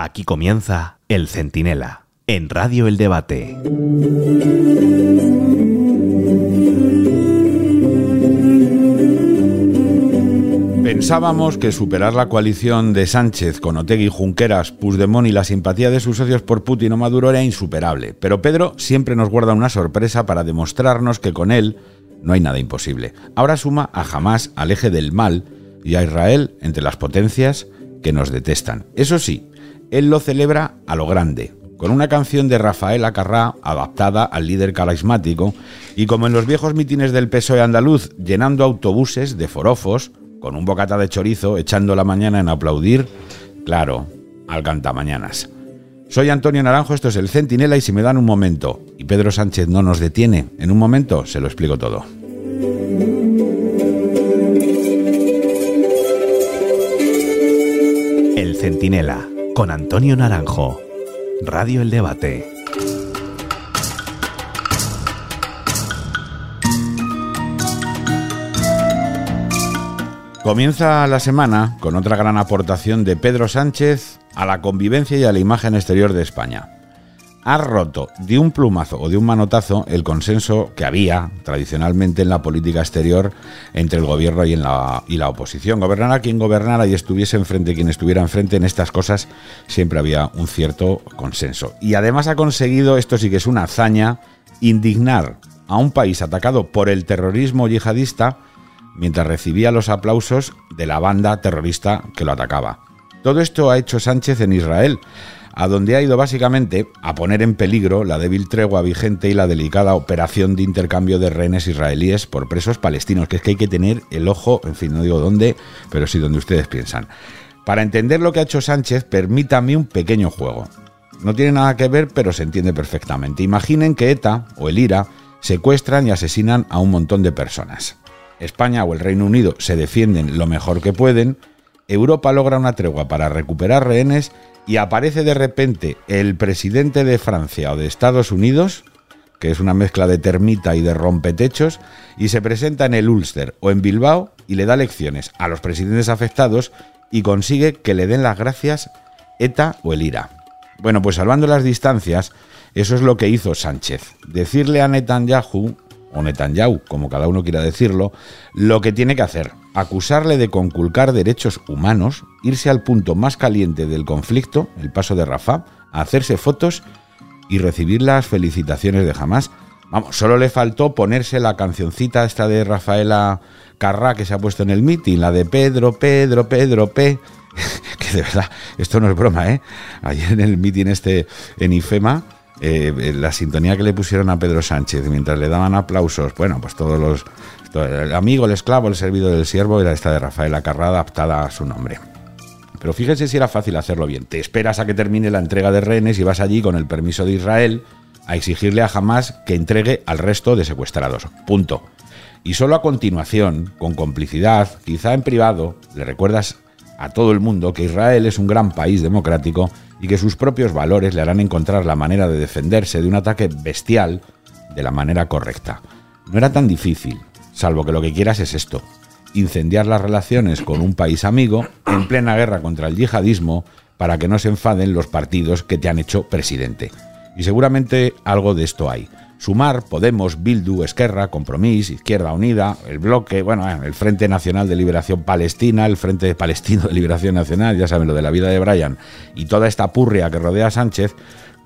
Aquí comienza El Centinela, en Radio El Debate. Pensábamos que superar la coalición de Sánchez con Otegui, Junqueras, Puigdemont y la simpatía de sus socios por Putin o Maduro era insuperable, pero Pedro siempre nos guarda una sorpresa para demostrarnos que con él no hay nada imposible. Ahora suma a Hamas al eje del mal y a Israel entre las potencias que nos detestan. Eso sí, él lo celebra a lo grande, con una canción de Rafael Acarrá adaptada al líder carismático y como en los viejos mítines del PSOE andaluz, llenando autobuses de forofos, con un bocata de chorizo, echando la mañana en aplaudir, claro, al cantamañanas. Soy Antonio Naranjo, esto es el Centinela y si me dan un momento y Pedro Sánchez no nos detiene, en un momento se lo explico todo. El Centinela, con Antonio Naranjo. Radio El Debate. Comienza la semana con otra gran aportación de Pedro Sánchez a la convivencia y a la imagen exterior de España. Ha roto de un plumazo o de un manotazo el consenso que había tradicionalmente en la política exterior entre el gobierno y, en la, y la oposición. Gobernara quien gobernara y estuviese enfrente quien estuviera enfrente, en estas cosas siempre había un cierto consenso. Y además ha conseguido, esto sí que es una hazaña, indignar a un país atacado por el terrorismo yihadista mientras recibía los aplausos de la banda terrorista que lo atacaba. Todo esto ha hecho Sánchez en Israel, a donde ha ido básicamente a poner en peligro la débil tregua vigente y la delicada operación de intercambio de rehenes israelíes por presos palestinos, que es que hay que tener el ojo, en fin, no digo dónde, pero sí donde ustedes piensan. Para entender lo que ha hecho Sánchez, permítame un pequeño juego. No tiene nada que ver, pero se entiende perfectamente. Imaginen que ETA o el IRA secuestran y asesinan a un montón de personas. España o el Reino Unido se defienden lo mejor que pueden, Europa logra una tregua para recuperar rehenes y aparece de repente el presidente de Francia o de Estados Unidos, que es una mezcla de termita y de rompetechos, y se presenta en el Ulster o en Bilbao y le da lecciones a los presidentes afectados y consigue que le den las gracias ETA o el IRA. Bueno, pues salvando las distancias, eso es lo que hizo Sánchez. Decirle a Netanyahu o Netanyahu, como cada uno quiera decirlo, lo que tiene que hacer, acusarle de conculcar derechos humanos, irse al punto más caliente del conflicto, el paso de Rafah, hacerse fotos y recibir las felicitaciones de Hamas. Vamos, solo le faltó ponerse la cancioncita esta de Rafaela Carrá que se ha puesto en el meeting, la de Pedro, Pedro, Pedro, P. que de verdad, esto no es broma, ¿eh? Ayer en el meeting este en IFEMA, eh, la sintonía que le pusieron a Pedro Sánchez mientras le daban aplausos, bueno, pues todos los. el amigo, el esclavo, el servido del siervo era esta de Rafael Acarrá adaptada a su nombre. Pero fíjese si era fácil hacerlo bien. Te esperas a que termine la entrega de rehenes y vas allí con el permiso de Israel a exigirle a Hamas que entregue al resto de secuestrados. Punto. Y solo a continuación, con complicidad, quizá en privado, le recuerdas a todo el mundo que Israel es un gran país democrático y que sus propios valores le harán encontrar la manera de defenderse de un ataque bestial de la manera correcta. No era tan difícil, salvo que lo que quieras es esto, incendiar las relaciones con un país amigo en plena guerra contra el yihadismo para que no se enfaden los partidos que te han hecho presidente. Y seguramente algo de esto hay. Sumar, Podemos, Bildu, Esquerra, Compromís, Izquierda Unida, el Bloque, bueno, el Frente Nacional de Liberación Palestina, el Frente Palestino de Liberación Nacional, ya saben lo de la vida de Brian, y toda esta purria que rodea a Sánchez,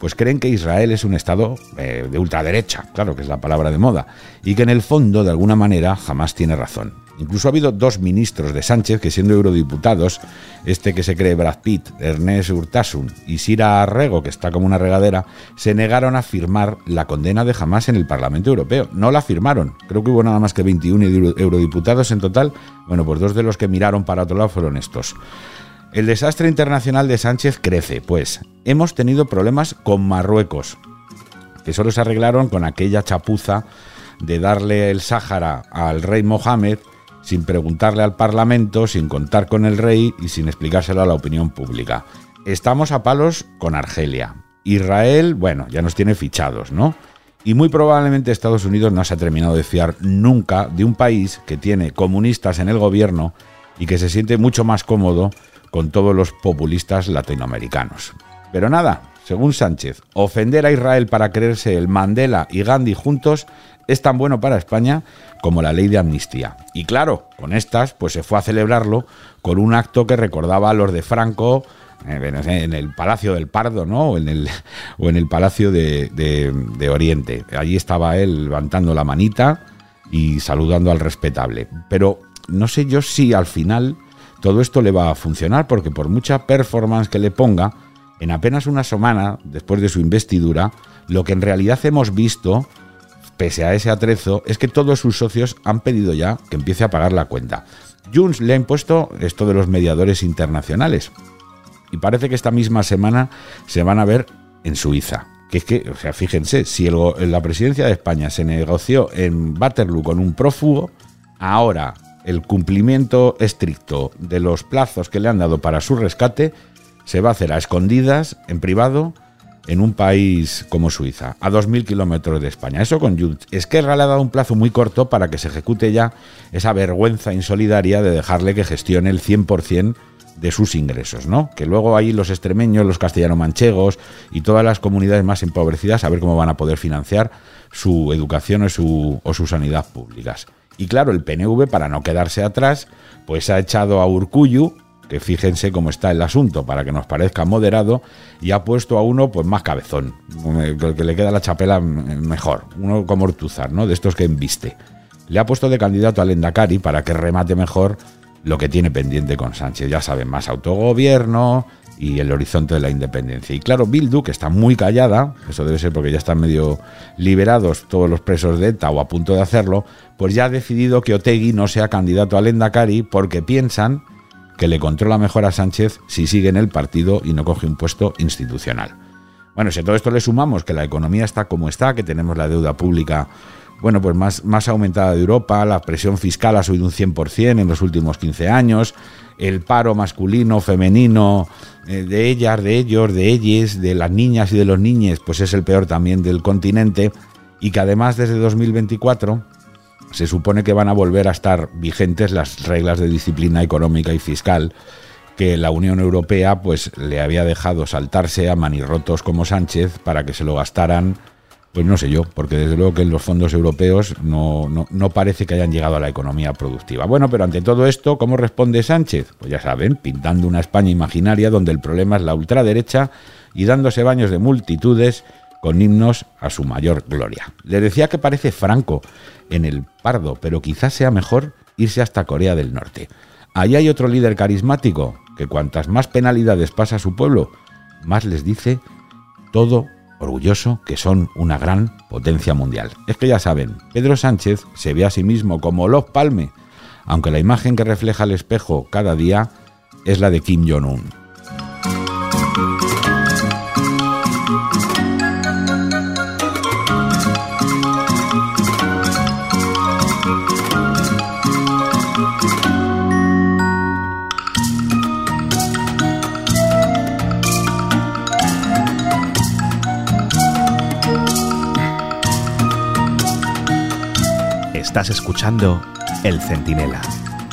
pues creen que Israel es un Estado eh, de ultraderecha, claro que es la palabra de moda, y que en el fondo, de alguna manera, jamás tiene razón. Incluso ha habido dos ministros de Sánchez que siendo eurodiputados, este que se cree Brad Pitt, Ernest Urtasun y Sira Arrego, que está como una regadera, se negaron a firmar la condena de Hamas en el Parlamento Europeo. No la firmaron. Creo que hubo nada más que 21 eurodiputados en total. Bueno, pues dos de los que miraron para otro lado fueron estos. El desastre internacional de Sánchez crece, pues hemos tenido problemas con Marruecos, que solo se arreglaron con aquella chapuza de darle el Sáhara al rey Mohamed sin preguntarle al Parlamento, sin contar con el rey y sin explicárselo a la opinión pública. Estamos a palos con Argelia. Israel, bueno, ya nos tiene fichados, ¿no? Y muy probablemente Estados Unidos no se ha terminado de fiar nunca de un país que tiene comunistas en el gobierno y que se siente mucho más cómodo con todos los populistas latinoamericanos. Pero nada, según Sánchez, ofender a Israel para creerse el Mandela y Gandhi juntos es tan bueno para España como la ley de amnistía. Y claro, con estas, pues se fue a celebrarlo con un acto que recordaba a los de Franco eh, en el Palacio del Pardo, ¿no? O en el, o en el Palacio de, de Oriente. Allí estaba él levantando la manita y saludando al respetable. Pero no sé yo si al final todo esto le va a funcionar, porque por mucha performance que le ponga, en apenas una semana después de su investidura, lo que en realidad hemos visto, pese a ese atrezo, es que todos sus socios han pedido ya que empiece a pagar la cuenta. Junts le ha impuesto esto de los mediadores internacionales. Y parece que esta misma semana se van a ver en Suiza. Que es que, o sea, fíjense, si la presidencia de España se negoció en Waterloo con un prófugo, ahora el cumplimiento estricto de los plazos que le han dado para su rescate se va a hacer a escondidas, en privado, en un país como Suiza, a 2.000 kilómetros de España. Eso con Junts. Esquerra le ha dado un plazo muy corto para que se ejecute ya esa vergüenza insolidaria de dejarle que gestione el 100% de sus ingresos, ¿no? Que luego ahí los extremeños, los castellano-manchegos y todas las comunidades más empobrecidas a ver cómo van a poder financiar su educación o su, o su sanidad públicas. Y claro, el PNV, para no quedarse atrás, pues ha echado a Urcuyu, que fíjense cómo está el asunto para que nos parezca moderado, y ha puesto a uno pues más cabezón, que le queda la chapela mejor, uno como Ortuzar, ¿no? De estos que embiste. Le ha puesto de candidato al Endacari para que remate mejor lo que tiene pendiente con Sánchez. Ya saben, más autogobierno y el horizonte de la independencia. Y claro, Bildu, que está muy callada, eso debe ser porque ya están medio liberados todos los presos de ETA o a punto de hacerlo, pues ya ha decidido que Otegui no sea candidato al Endacari porque piensan que le controla mejor a Sánchez si sigue en el partido y no coge un puesto institucional. Bueno, si a todo esto le sumamos que la economía está como está, que tenemos la deuda pública bueno, pues más, más aumentada de Europa, la presión fiscal ha subido un 100% en los últimos 15 años, el paro masculino, femenino, eh, de ellas, de ellos, de ellas, de las niñas y de los niños, pues es el peor también del continente, y que además desde 2024 se supone que van a volver a estar vigentes las reglas de disciplina económica y fiscal que la Unión Europea pues le había dejado saltarse a manirrotos como Sánchez para que se lo gastaran pues no sé yo, porque desde luego que los fondos europeos no, no, no, parece que hayan llegado a la economía productiva. Bueno, pero ante todo esto, ¿cómo responde Sánchez? Pues ya saben, pintando una España imaginaria donde el problema es la ultraderecha y dándose baños de multitudes con himnos a su mayor gloria. Le decía que parece Franco en el Pardo, pero quizás sea mejor irse hasta Corea del Norte. Allí hay otro líder carismático que cuantas más penalidades pasa a su pueblo, más les dice todo orgulloso que son una gran potencia mundial. Es que ya saben, Pedro Sánchez se ve a sí mismo como Los Palme, aunque la imagen que refleja el espejo cada día es la de Kim Jong-un. Estás escuchando El Centinela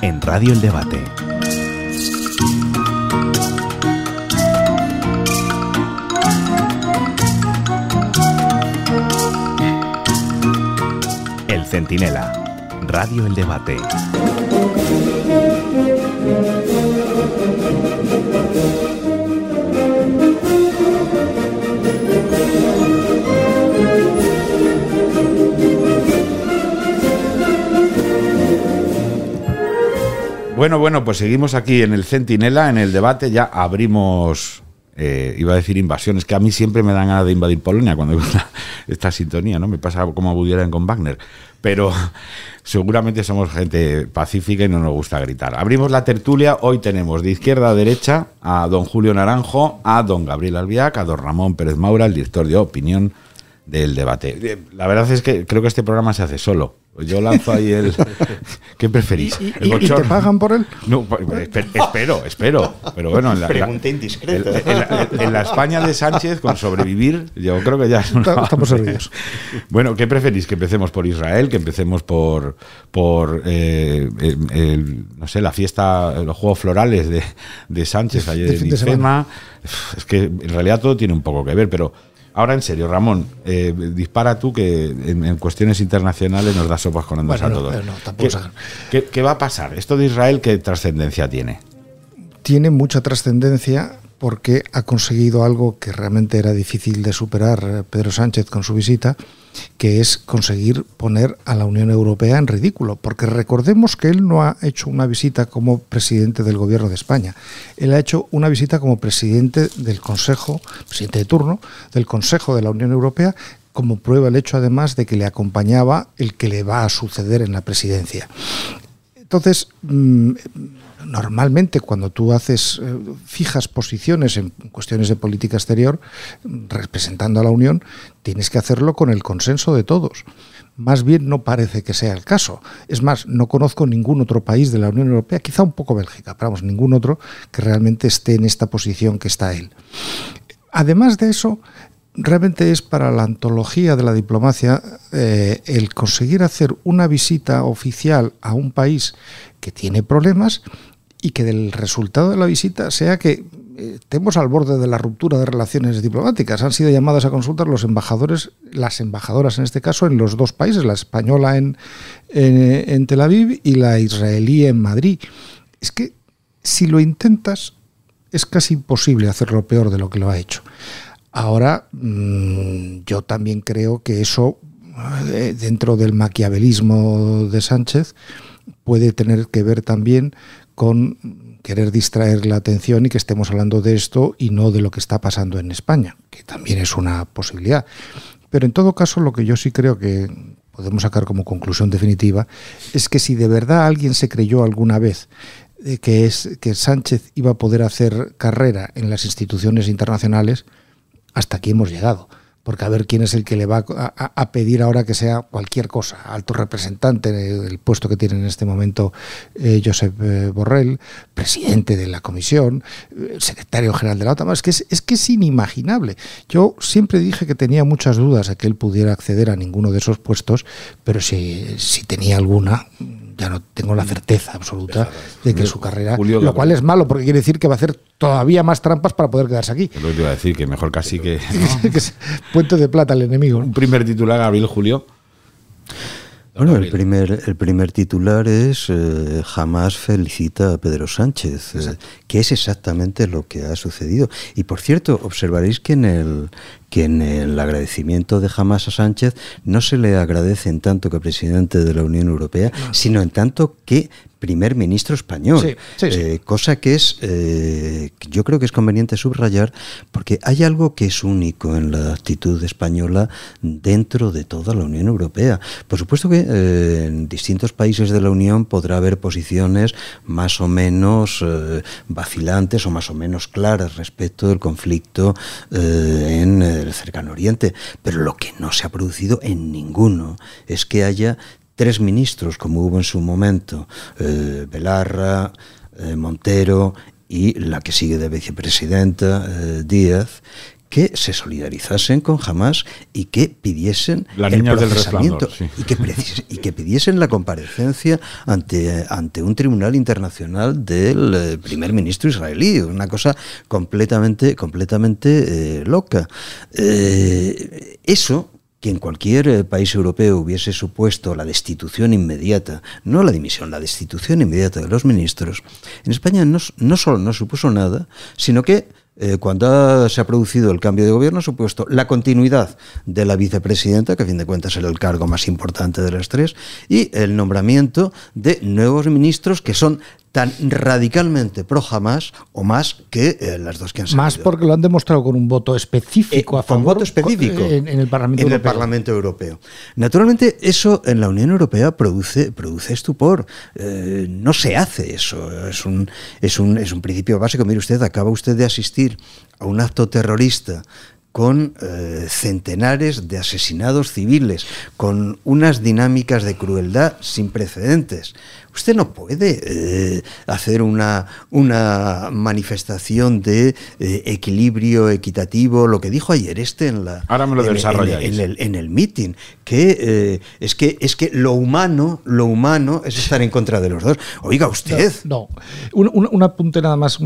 en Radio El Debate. El Centinela, Radio El Debate. Bueno, bueno, pues seguimos aquí en el Centinela, en el debate, ya abrimos, eh, iba a decir invasiones, que a mí siempre me dan ganas de invadir Polonia cuando esta sintonía, ¿no? Me pasa como a Woody con Wagner, pero seguramente somos gente pacífica y no nos gusta gritar. Abrimos la tertulia, hoy tenemos de izquierda a derecha a don Julio Naranjo, a don Gabriel Albiac, a don Ramón Pérez Maura, el director de opinión del debate. La verdad es que creo que este programa se hace solo. Yo lanzo ahí el. ¿Qué preferís? ¿Y, te pagan por él? No, pues, espero, espero. Pero bueno, en la, Pregunta indiscreta. En, la, España de Sánchez, con sobrevivir, yo creo que ya. Estamos servidos. Bueno, ¿qué preferís? ¿Que empecemos por Israel? ¿Que empecemos por. por eh, no sé, la fiesta, los Juegos Florales de, de Sánchez ayer en IFEMA? Es que en realidad todo tiene un poco que ver, pero Ahora en serio, Ramón, eh, dispara tú que en, cuestiones internacionales nos da sopas con andas a todos. ¿Qué, va a pasar? ¿Esto de Israel qué trascendencia tiene? Tiene mucha trascendencia porque ha conseguido algo que realmente era difícil de superar eh, Pedro Sánchez con su visita, que es conseguir poner a la Unión Europea en ridículo, porque recordemos que él no ha hecho una visita como presidente del Gobierno de España, él ha hecho una visita como presidente del Consejo, presidente de turno del Consejo de la Unión Europea, como prueba el hecho además de que le acompañaba el que le va a suceder en la presidencia. Entonces, mm, normalmente cuando tú haces, eh, fijas posiciones en cuestiones de política exterior, representando a la Unión, tienes que hacerlo con el consenso de todos. Más bien no parece que sea el caso. Es más, no conozco ningún otro país de la Unión Europea, quizá un poco Bélgica, pero vamos, ningún otro que realmente esté en esta posición que está él. Además de eso, realmente es para la antología de la diplomacia eh, el conseguir hacer una visita oficial a un país que tiene problemas y que del resultado de la visita sea que eh, estemos al borde de la ruptura de relaciones diplomáticas. Han sido llamadas a consultar los embajadores, las embajadoras en este caso, en los dos países, la española en, en, Tel Aviv y la israelí en Madrid. Es que si lo intentas, es casi imposible hacerlo peor de lo que lo ha hecho. Ahora, mm, yo también creo que eso, eh, dentro del maquiavelismo de Sánchez, puede tener que ver también con querer distraer la atención y que estemos hablando de esto y no de lo que está pasando en España, que también es una posibilidad. Pero en todo caso, lo que yo sí creo que podemos sacar como conclusión definitiva es que si de verdad alguien se creyó alguna vez que es que Sánchez iba a poder hacer carrera en las instituciones internacionales, hasta aquí hemos llegado. Porque a ver quién es el que le va a, pedir ahora que sea cualquier cosa, alto representante del puesto que tiene en este momento eh, Josep eh, Borrell, presidente de la comisión, eh, secretario general de la OTAN, es que es, que es inimaginable. Yo siempre dije que tenía muchas dudas de que él pudiera acceder a ninguno de esos puestos, pero si, si tenía alguna, ya no tengo la certeza absoluta de que su carrera, lo cual es malo porque quiere decir que va a hacer todavía más trampas para poder quedarse aquí. lo que te iba a decir, que mejor casi que... puente de plata al enemigo. Un primer titular, Gabriel Julio. Bueno, el primer, el primer titular es eh, jamás felicita a Pedro Sánchez, eh, que es exactamente lo que ha sucedido. Y por cierto, observaréis que en el, que en el agradecimiento de jamás a Sánchez no se le agradece en tanto que presidente de la Unión Europea, sino en tanto que primer ministro español, eh, cosa que es, eh, yo creo que es conveniente subrayar, porque hay algo que es único en la actitud española dentro de toda la Unión Europea. Por supuesto que eh, en distintos países de la Unión podrá haber posiciones más o menos vacilantes o más o menos claras respecto del conflicto en el cercano oriente, pero lo que no se ha producido en ninguno es que haya tres ministros, como hubo en su momento, eh, Belarra, eh, Montero y la que sigue de vicepresidenta, eh, Díaz, que se solidarizasen con Hamas y que pidiesen el procesamiento y, que y que pidiesen la comparecencia ante, ante un tribunal internacional del primer ministro israelí, una cosa completamente, completamente loca. eso que en cualquier eh, país europeo hubiese supuesto la destitución inmediata, no la dimisión, la destitución inmediata de los ministros, en España no, no solo no supuso nada, sino que eh, cuando se ha producido el cambio de gobierno, ha supuesto la continuidad de la vicepresidenta, que a fin de cuentas era el cargo más importante de las tres, y el nombramiento de nuevos ministros que son tan radicalmente pro jamás o más que eh, las dos que han salido. Más porque lo han demostrado con un voto específico eh, a favor. voto específico en, el Parlamento en Europeo. el Parlamento Europeo. Naturalmente, eso en la Unión Europea produce, produce estupor. Eh, no se hace eso. Es un, es, un, es un principio básico. Mire usted, acaba usted de asistir a un acto terrorista con eh, centenares de asesinados civiles, con unas dinámicas de crueldad sin precedentes. Usted no puede eh, hacer una, una manifestación de eh, equilibrio equitativo, lo que dijo ayer este en la Ahora me lo en, en, el, en el meeting, que es que es que lo humano, lo humano es estar en contra de los dos. Oiga usted. No, Un, un, apunte nada más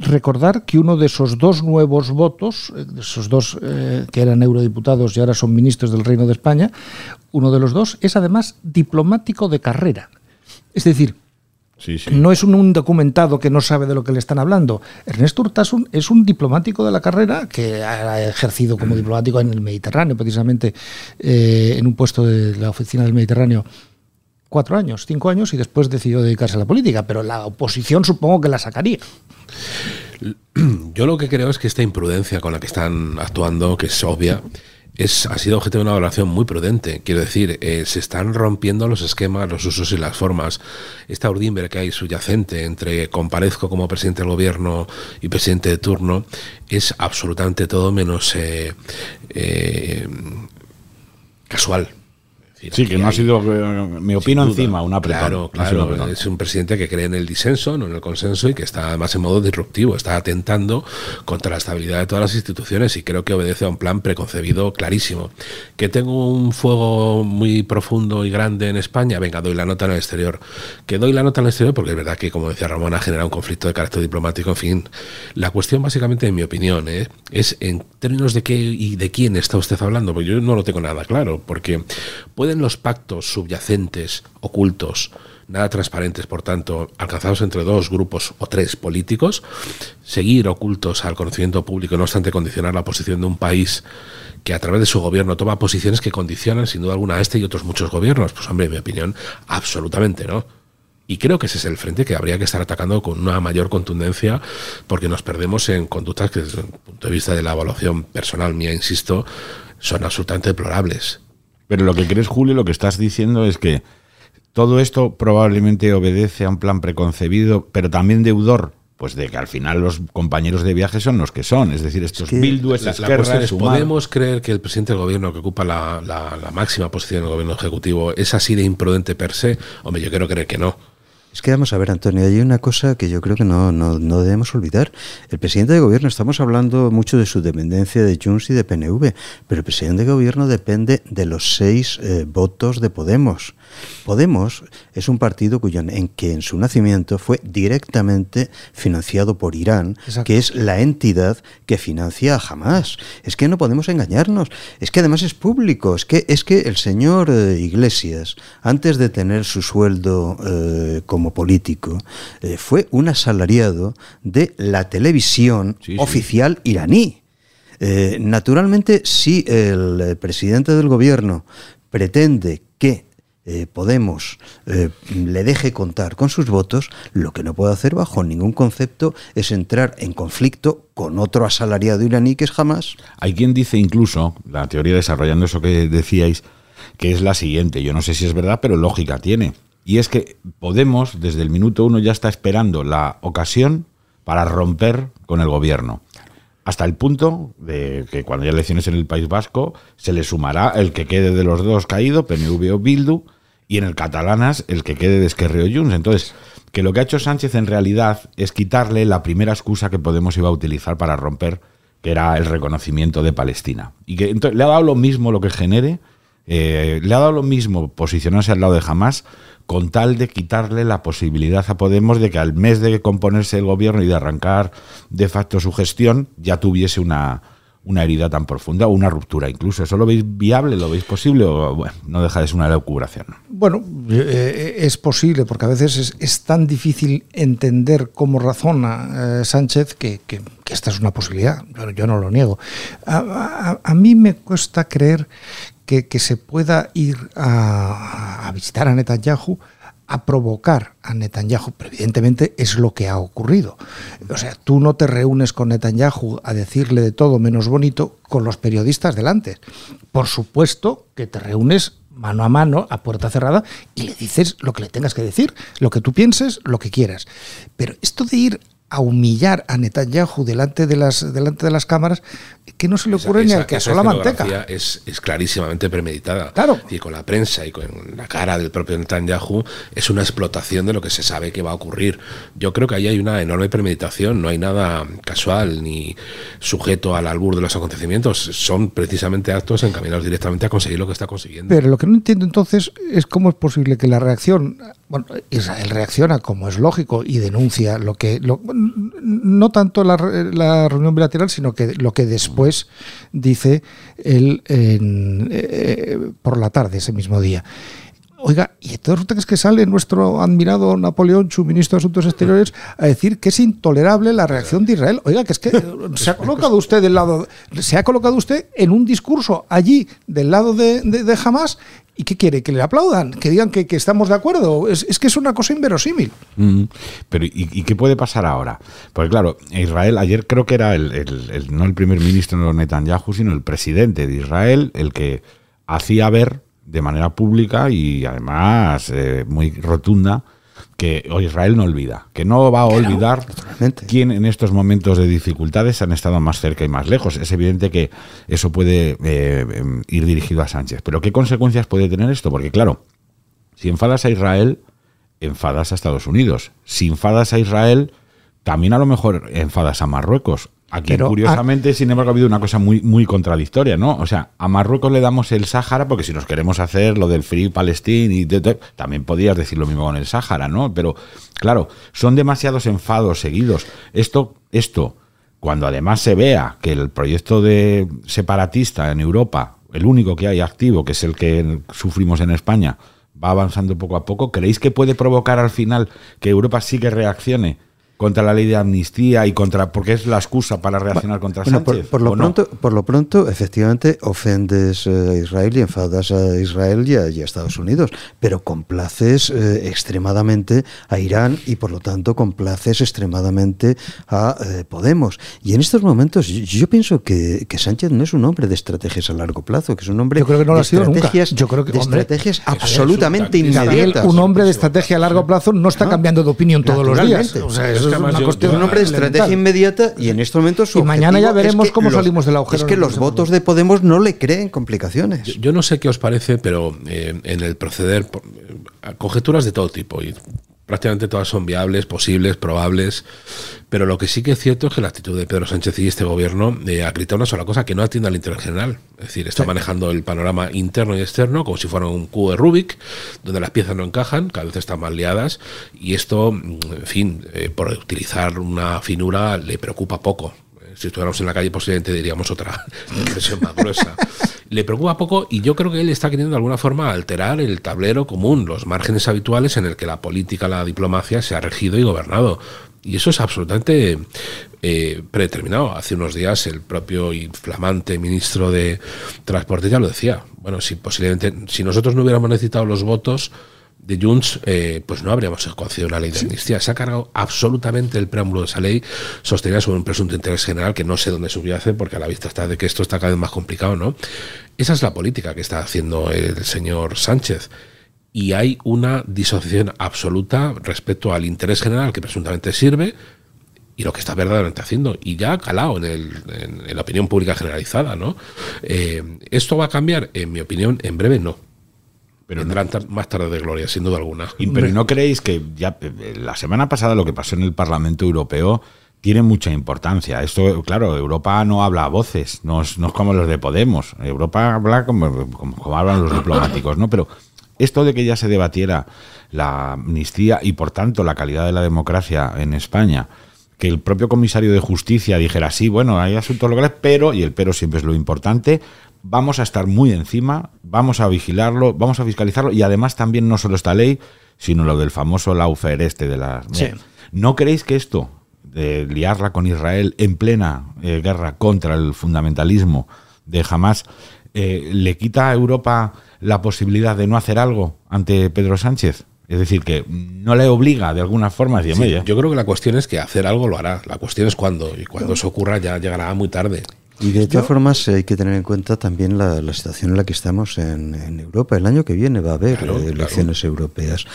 recordar que uno de esos dos nuevos votos, eh, esos dos eh, que eran eurodiputados y ahora son ministros del Reino de España, uno de los dos es además diplomático de carrera. Es decir, no es un, documentado que no sabe de lo que le están hablando. Ernesto Urtasun es un diplomático de la carrera que ha ejercido como diplomático en el Mediterráneo, precisamente eh, en un puesto de la oficina del Mediterráneo cuatro años, cinco años y después decidió dedicarse a la política, pero la oposición supongo que la sacaría. Yo lo que creo es que esta imprudencia con la que están actuando, que es obvia, es, ha sido objeto de una valoración muy prudente. Quiero decir, eh, se están rompiendo los esquemas, los usos y las formas. Esta urdimbre que hay subyacente entre comparezco como presidente del gobierno y presidente de turno es absolutamente todo menos eh, eh, casual. Sí, que no ha sido, me opino encima, una Claro, claro, es un presidente que cree en el disenso, no en el consenso y que está además en modo disruptivo, está atentando contra la estabilidad de todas las instituciones y creo que obedece a un plan preconcebido clarísimo. Que tengo un fuego muy profundo y grande en España, venga, doy la nota en el exterior. Que doy la nota en el exterior porque es verdad que, como decía Ramón, ha generado un conflicto de carácter diplomático, en fin. La cuestión básicamente, en mi opinión, ¿eh? es en términos de qué y de quién está usted hablando, porque yo no lo tengo nada claro, porque puede los pactos subyacentes, ocultos, nada transparentes, por tanto, alcanzados entre dos grupos o tres políticos, seguir ocultos al conocimiento público, no obstante condicionar la posición de un país que a través de su gobierno toma posiciones que condicionan sin duda alguna a este y otros muchos gobiernos? Pues hombre, en mi opinión, absolutamente no. Y creo que ese es el frente que habría que estar atacando con una mayor contundencia porque nos perdemos en conductas que desde el punto de vista de la evaluación personal mía, insisto, son absolutamente deplorables. Pero lo que crees, Julio, lo que estás diciendo es que todo esto probablemente obedece a un plan preconcebido, pero también deudor pues de que al final los compañeros de viaje son los que son, es decir, estos es Bildu, la, la ¿Podemos creer que el presidente del gobierno que ocupa la, la, máxima posición del gobierno ejecutivo es así de imprudente per se? Hombre, yo quiero creer que no. Es que vamos a ver, Antonio, hay una cosa que yo creo que no, no, no, debemos olvidar. El presidente de gobierno, estamos hablando mucho de su dependencia de Junts y de PNV, pero el presidente de gobierno depende de los seis eh, votos de Podemos. Podemos es un partido cuyo, en que en su nacimiento fue directamente financiado por Irán, que es la entidad que financia a Hamas. Es que no podemos engañarnos. Es que además es público. Es que, es que el señor eh, Iglesias, antes de tener su sueldo eh, como político, eh, fue un asalariado de la televisión oficial iraní. naturalmente, si el presidente del gobierno pretende que eh, Podemos eh, le deje contar con sus votos, lo que no puede hacer bajo ningún concepto es entrar en conflicto con otro asalariado iraní que es jamás. Hay quien dice incluso, la teoría desarrollando eso que decíais, que es la siguiente, yo no sé si es verdad, pero lógica tiene. Y es que Podemos, desde el minuto uno, ya está esperando la ocasión para romper con el gobierno hasta el punto de que cuando haya elecciones en el País Vasco se le sumará el que quede de los dos caído, PNV o Bildu, y en el catalanas el que quede de Esquerri o Junts. Entonces, que lo que ha hecho Sánchez en realidad es quitarle la primera excusa que Podemos iba a utilizar para romper, que era el reconocimiento de Palestina. Y que entonces, le ha dado lo mismo lo que genere, eh, le ha dado lo mismo posicionarse al lado de Hamas con tal de quitarle la posibilidad a Podemos de que al mes de componerse el gobierno y de arrancar de facto su gestión ya tuviese una, una herida tan profunda o una ruptura incluso. ¿Eso lo veis viable, lo veis posible o bueno, no deja de ser una elucubración? Bueno, eh, es posible porque a veces es, tan difícil entender cómo razona eh, Sánchez que, esta es una posibilidad, yo no lo niego. A, mí me cuesta creer que, se pueda ir a, a visitar a Netanyahu a provocar a Netanyahu, pero evidentemente es lo que ha ocurrido. O sea, tú no te reúnes con Netanyahu a decirle de todo menos bonito con los periodistas delante. Por supuesto que te reúnes mano a mano, a puerta cerrada, y le dices lo que le tengas que decir, lo que tú pienses, lo que quieras. Pero esto de ir a humillar a Netanyahu delante de las, delante de las cámaras, que no se le ocurre ni al que la manteca. Es, es clarísimamente premeditada. Claro. Y con la prensa y con la cara del propio Netanyahu es una explotación de lo que se sabe que va a ocurrir. Yo creo que ahí hay una enorme premeditación, no hay nada casual ni sujeto al albur de los acontecimientos. Son precisamente actos encaminados directamente a conseguir lo que está consiguiendo. Pero lo que no entiendo entonces es cómo es posible que la reacción, bueno, Israel reacciona como es lógico y denuncia lo que, no tanto la, la reunión bilateral, sino que lo que después dice él eh, por la tarde, ese mismo día. Oiga, y entonces es que sale nuestro admirado Napoleón, su ministro de Asuntos Exteriores, a decir que es intolerable la reacción de Israel. Oiga, que es que se ha colocado usted del lado, se ha colocado usted en un discurso allí del lado de, de, Hamas ¿Y qué quiere? ¿Que le aplaudan? ¿Que digan que, estamos de acuerdo? Es, que es una cosa inverosímil. Mm, pero ¿y, qué puede pasar ahora? Porque claro, Israel, ayer creo que era el, no el primer ministro Netanyahu, sino el presidente de Israel, el que hacía ver de manera pública y además eh, muy rotunda que Israel no olvida, que no va a olvidar quién en estos momentos de dificultades han estado más cerca y más lejos. Es evidente que eso puede eh, ir dirigido a Sánchez. Pero ¿qué consecuencias puede tener esto? Porque claro, si enfadas a Israel, enfadas a Estados Unidos. Si enfadas a Israel, también a lo mejor enfadas a Marruecos. Aquí, curiosamente, sin embargo, ha habido una cosa muy, muy contradictoria, ¿no? O sea, a Marruecos le damos el Sáhara porque si nos queremos hacer lo del Free Palestine y también podías decir lo mismo con el Sáhara, ¿no? Pero, claro, son demasiados enfados seguidos. Esto, esto, cuando además se vea que el proyecto de separatista en Europa, el único que hay activo, que es el que sufrimos en España, va avanzando poco a poco, ¿creéis que puede provocar al final que Europa sí que reaccione? Contra la ley de amnistía y contra porque es la excusa para reaccionar contra Sánchez. Por, lo pronto, por lo pronto, efectivamente, ofendes a Israel y enfadas a Israel y a, Estados Unidos, pero complaces eh, extremadamente a Irán y por lo tanto complaces extremadamente a eh, Podemos. Y en estos momentos yo, pienso que, Sánchez no es un hombre de estrategias a largo plazo, que es un hombre yo creo que no lo ha sido nunca. Yo creo que de estrategias absolutamente inmediatas. Un hombre de estrategia a largo plazo no está cambiando de opinión todos los días. O sea, es un hombre de estrategia inmediata y en estos momentos. Y mañana ya veremos cómo salimos del agujero. Es que los votos de Podemos no le creen complicaciones. Yo, no sé qué os parece, pero eh, en el proceder, eh, conjeturas de todo tipo. Y prácticamente todas son viables, posibles, probables, pero lo que sí que es cierto es que la actitud de Pedro Sánchez y este gobierno eh, acredita una sola cosa, que no atiende al interés general. Es decir, está manejando el panorama interno y externo como si fuera un cubo de Rubik, donde las piezas no encajan, cada vez están más liadas, y esto, mm, en fin, eh, por utilizar una finura, le preocupa poco si estuviéramos en la calle posiblemente diríamos otra expresión más gruesa. Le preocupa poco y yo creo que él está queriendo de alguna forma alterar el tablero común, los márgenes habituales en el que la política, la diplomacia se ha regido y gobernado. Y eso es absolutamente eh, predeterminado. Hace unos días el propio y flamante ministro de Transporte ya lo decía. Bueno, si posiblemente, si nosotros no hubiéramos necesitado los votos, de Junts, eh, pues no habríamos concedido una ley de amnistía. Se ha cargado absolutamente el preámbulo de esa ley, sostenida sobre un presunto interés general que no sé dónde subyace, porque a la vista está de que esto está cada vez más complicado, ¿no? Esa es la política que está haciendo el señor Sánchez. Y hay una disociación absoluta respecto al interés general que presuntamente sirve y lo que está verdaderamente haciendo. Y ya ha calado en, el, en, la opinión pública generalizada, ¿no? Eh, ¿Esto va a cambiar? En mi opinión, en breve no pero Vendrán más tarde de gloria, sin duda alguna. pero ¿no creéis que ya eh, la semana pasada lo que pasó en el Parlamento Europeo tiene mucha importancia? Esto, claro, Europa no habla a voces, no es, como los de Podemos. Europa habla como, como, hablan los diplomáticos, ¿no? Pero esto de que ya se debatiera la amnistía y, por tanto, la calidad de la democracia en España que el propio comisario de justicia dijera, sí, bueno, hay asuntos locales, pero, y el pero siempre es lo importante, vamos a estar muy encima, vamos a vigilarlo, vamos a fiscalizarlo y además también no solo esta ley, sino lo del famoso laufer este de la... ¿No creéis que esto, de liarla con Israel en plena eh, guerra contra el fundamentalismo de Hamas, eh, le quita a Europa la posibilidad de no hacer algo ante Pedro Sánchez? Es decir, que no le obliga de alguna forma a decir, Yo creo que la cuestión es que hacer algo lo hará. La cuestión es cuándo. Y cuando eso ocurra ya llegará muy tarde. Y de todas formas hay que tener en cuenta también la, situación en la que estamos en, Europa. El año que viene va a haber elecciones europeas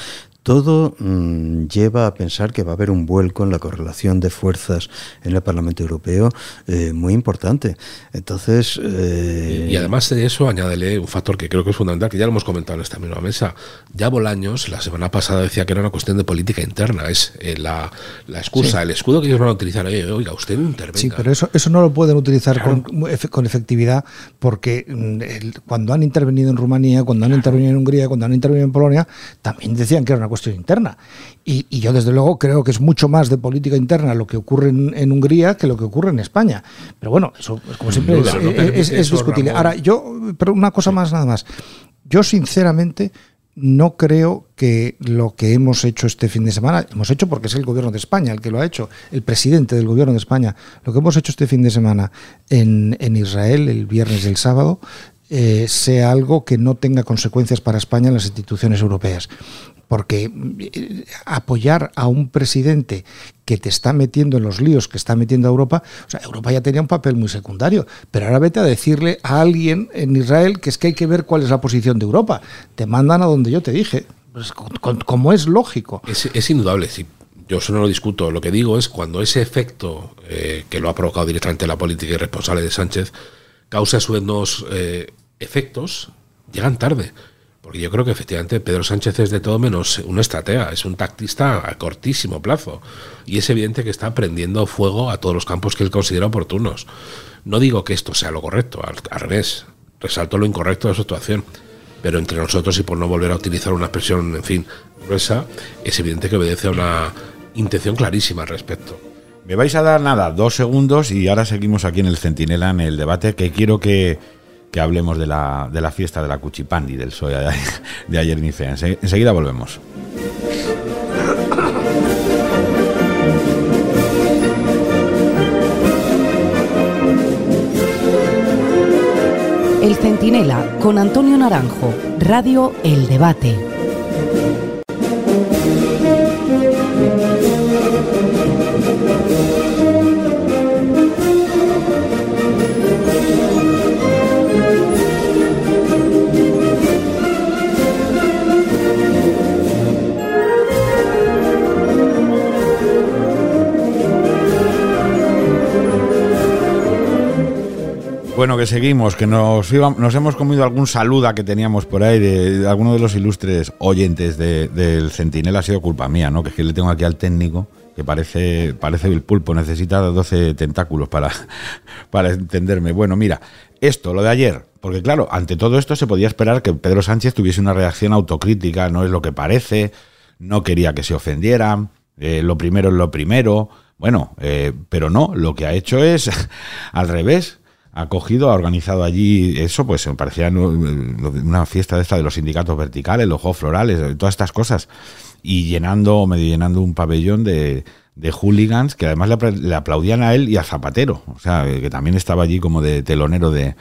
todo mm, lleva a pensar que va a haber un vuelco en la correlación de fuerzas en el Parlamento Europeo eh, muy importante. Entonces. Eh, y, además de eso, añádele un factor que creo que es fundamental, que ya lo hemos comentado en esta misma mesa. Ya Bolaños, la semana pasada, decía que era una cuestión de política interna. Es eh, la, la, excusa, el escudo que ellos van a utilizar. oiga, usted intervenga. Sí, pero eso, eso no lo pueden utilizar con, con, efectividad porque mm, cuando han intervenido en Rumanía, cuando han intervenido en Hungría, cuando han intervenido en Polonia, también decían que era una cuestión interna. Y, yo, desde luego, creo que es mucho más de política interna lo que ocurre en, Hungría que lo que ocurre en España. Pero bueno, eso, como siempre, es, discutible. Ahora, yo, pero una cosa más, nada más. Yo, sinceramente, no creo que lo que hemos hecho este fin de semana, hemos hecho porque es el gobierno de España el que lo ha hecho, el presidente del gobierno de España, lo que hemos hecho este fin de semana en, en Israel, el viernes y el sábado, eh, sea algo que no tenga consecuencias para España en las instituciones europeas porque eh, apoyar a un presidente que te está metiendo en los líos que está metiendo a Europa, o sea, Europa ya tenía un papel muy secundario, pero ahora vete a decirle a alguien en Israel que es que hay que ver cuál es la posición de Europa. Te mandan a donde yo te dije, pues, como es lógico. Es, indudable, sí. Yo eso no lo discuto. Lo que digo es cuando ese efecto eh, que lo ha provocado directamente la política irresponsable de Sánchez causa eh, efectos, llegan tarde. Porque yo creo que efectivamente Pedro Sánchez es de todo menos un estratega, es un tactista a cortísimo plazo. Y es evidente que está prendiendo fuego a todos los campos que él considera oportunos. No digo que esto sea lo correcto, al, revés, resalto lo incorrecto de su actuación. Pero entre nosotros, y por no volver a utilizar una expresión, en fin, gruesa, es evidente que obedece a una intención clarísima al respecto. Me vais a dar nada, dos segundos y ahora seguimos aquí en el Centinela en el debate que quiero que que hablemos de la, de la fiesta de la Cuchipandi del Soya de, de ayer en IFEA. Enseguida volvemos. El Centinela con Antonio Naranjo, Radio El Debate. Bueno, que seguimos, que nos, nos hemos comido algún saluda que teníamos por ahí de, alguno de los ilustres oyentes del Centinela. Ha sido culpa mía, ¿no? Que es que le tengo aquí al técnico, que parece, parece el pulpo, necesita 12 tentáculos para, para entenderme. Bueno, mira, esto, lo de ayer, porque claro, ante todo esto se podía esperar que Pedro Sánchez tuviese una reacción autocrítica, no es lo que parece, no quería que se ofendieran, eh, lo primero es lo primero. Bueno, eh, pero no, lo que ha hecho es al revés ha cogido, ha organizado allí eso, pues me parecía una fiesta de esta de los sindicatos verticales, los juegos florales, todas estas cosas, y llenando, medio llenando un pabellón de, de hooligans que además le, aplaudían a él y a Zapatero, o sea, que también estaba allí como de telonero de,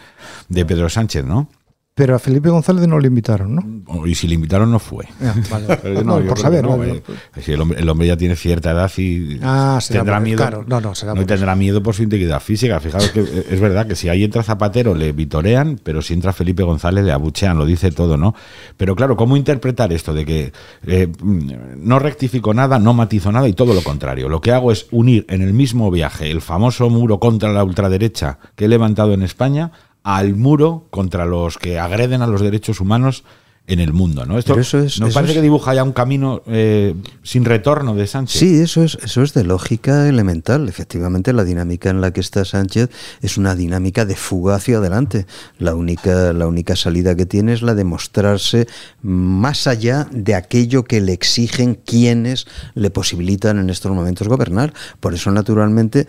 de Pedro Sánchez, ¿no? Pero a Felipe González no le invitaron, ¿no? Y si le invitaron no fue. no, por saber. Eh, el, hombre, ya tiene cierta edad y ah, tendrá miedo. No, no, no tendrá miedo por su integridad física. Fijaos que es verdad que si ahí entra Zapatero le vitorean, pero si entra Felipe González le abuchean, lo dice todo, ¿no? Pero claro, ¿cómo interpretar esto de que eh, no rectifico nada, no matizo nada y todo lo contrario? Lo que hago es unir en el mismo viaje el famoso muro contra la ultraderecha que he levantado en España al muro contra los que agreden a los derechos humanos en el mundo, ¿no? Esto eso es, nos parece que dibuja ya un camino eh, sin retorno de Sánchez. Sí, eso es, eso es de lógica elemental. Efectivamente, la dinámica en la que está Sánchez es una dinámica de fuga hacia adelante. La única, la única salida que tiene es la de mostrarse más allá de aquello que le exigen quienes le posibilitan en estos momentos gobernar. Por eso, naturalmente,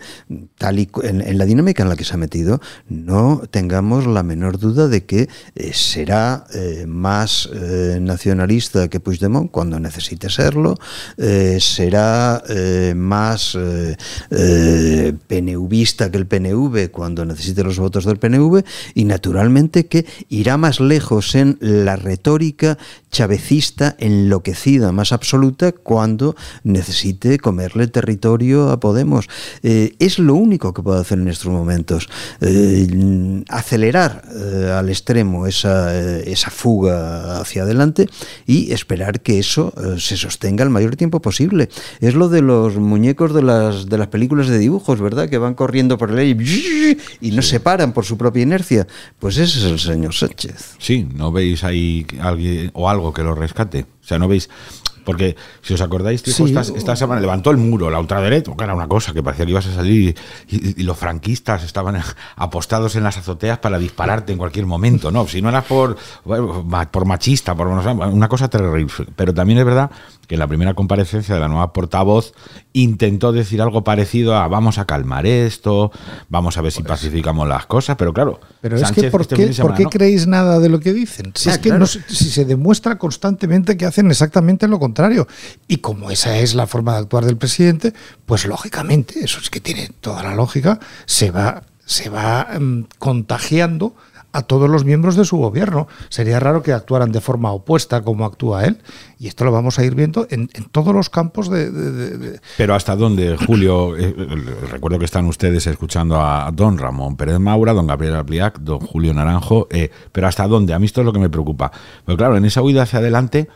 tal y en, la dinámica en la que se ha metido, no tengamos la menor duda de que eh, será eh, más eh, nacionalista que Puigdemont cuando necesite serlo, eh, será eh, más PNVista que el PNV cuando necesite los votos del PNV y naturalmente que irá más lejos en la retórica chavecista enloquecida más absoluta cuando necesite comerle territorio a Podemos. es lo único que puede hacer en estos momentos. acelerar al extremo esa, esa fuga hacia adelante y esperar que eso eh, se sostenga el mayor tiempo posible. Es lo de los muñecos de las, de las películas de dibujos, ¿verdad? Que van corriendo por el aire y no se paran por su propia inercia. Pues ese es el señor Sánchez. Sí, ¿no veis ahí alguien o algo que lo rescate? O sea, ¿no veis porque si os acordáis, esta, semana levantó el muro, la ultraderecha, que era una cosa que parecía que ibas a salir y, los franquistas estaban apostados en las azoteas para dispararte en cualquier momento, ¿no? Si no era por, por machista, por una cosa terrible. Pero también es verdad que en la primera comparecencia de la nueva portavoz intentó decir algo parecido a vamos a calmar esto, vamos a ver si pues pacificamos las cosas, pero claro. Pero es que ¿por, este qué, ¿por qué creéis nada de lo que dicen? Si ah, es que si se demuestra constantemente que hacen exactamente lo contrario. Y como esa es la forma de actuar del presidente, pues lógicamente, eso es que tiene toda la lógica, se va, se va mm, contagiando a todos los miembros de su gobierno. Sería raro que actuaran de forma opuesta como actúa él. Y esto lo vamos a ir viendo en, todos los campos de, Pero hasta dónde, Julio, eh, eh, recuerdo que están ustedes escuchando a don Ramón Pérez Maura, don Gabriel Apliac, don Julio Naranjo, eh, pero hasta dónde, a mí esto es lo que me preocupa. Pero claro, en esa huida hacia adelante,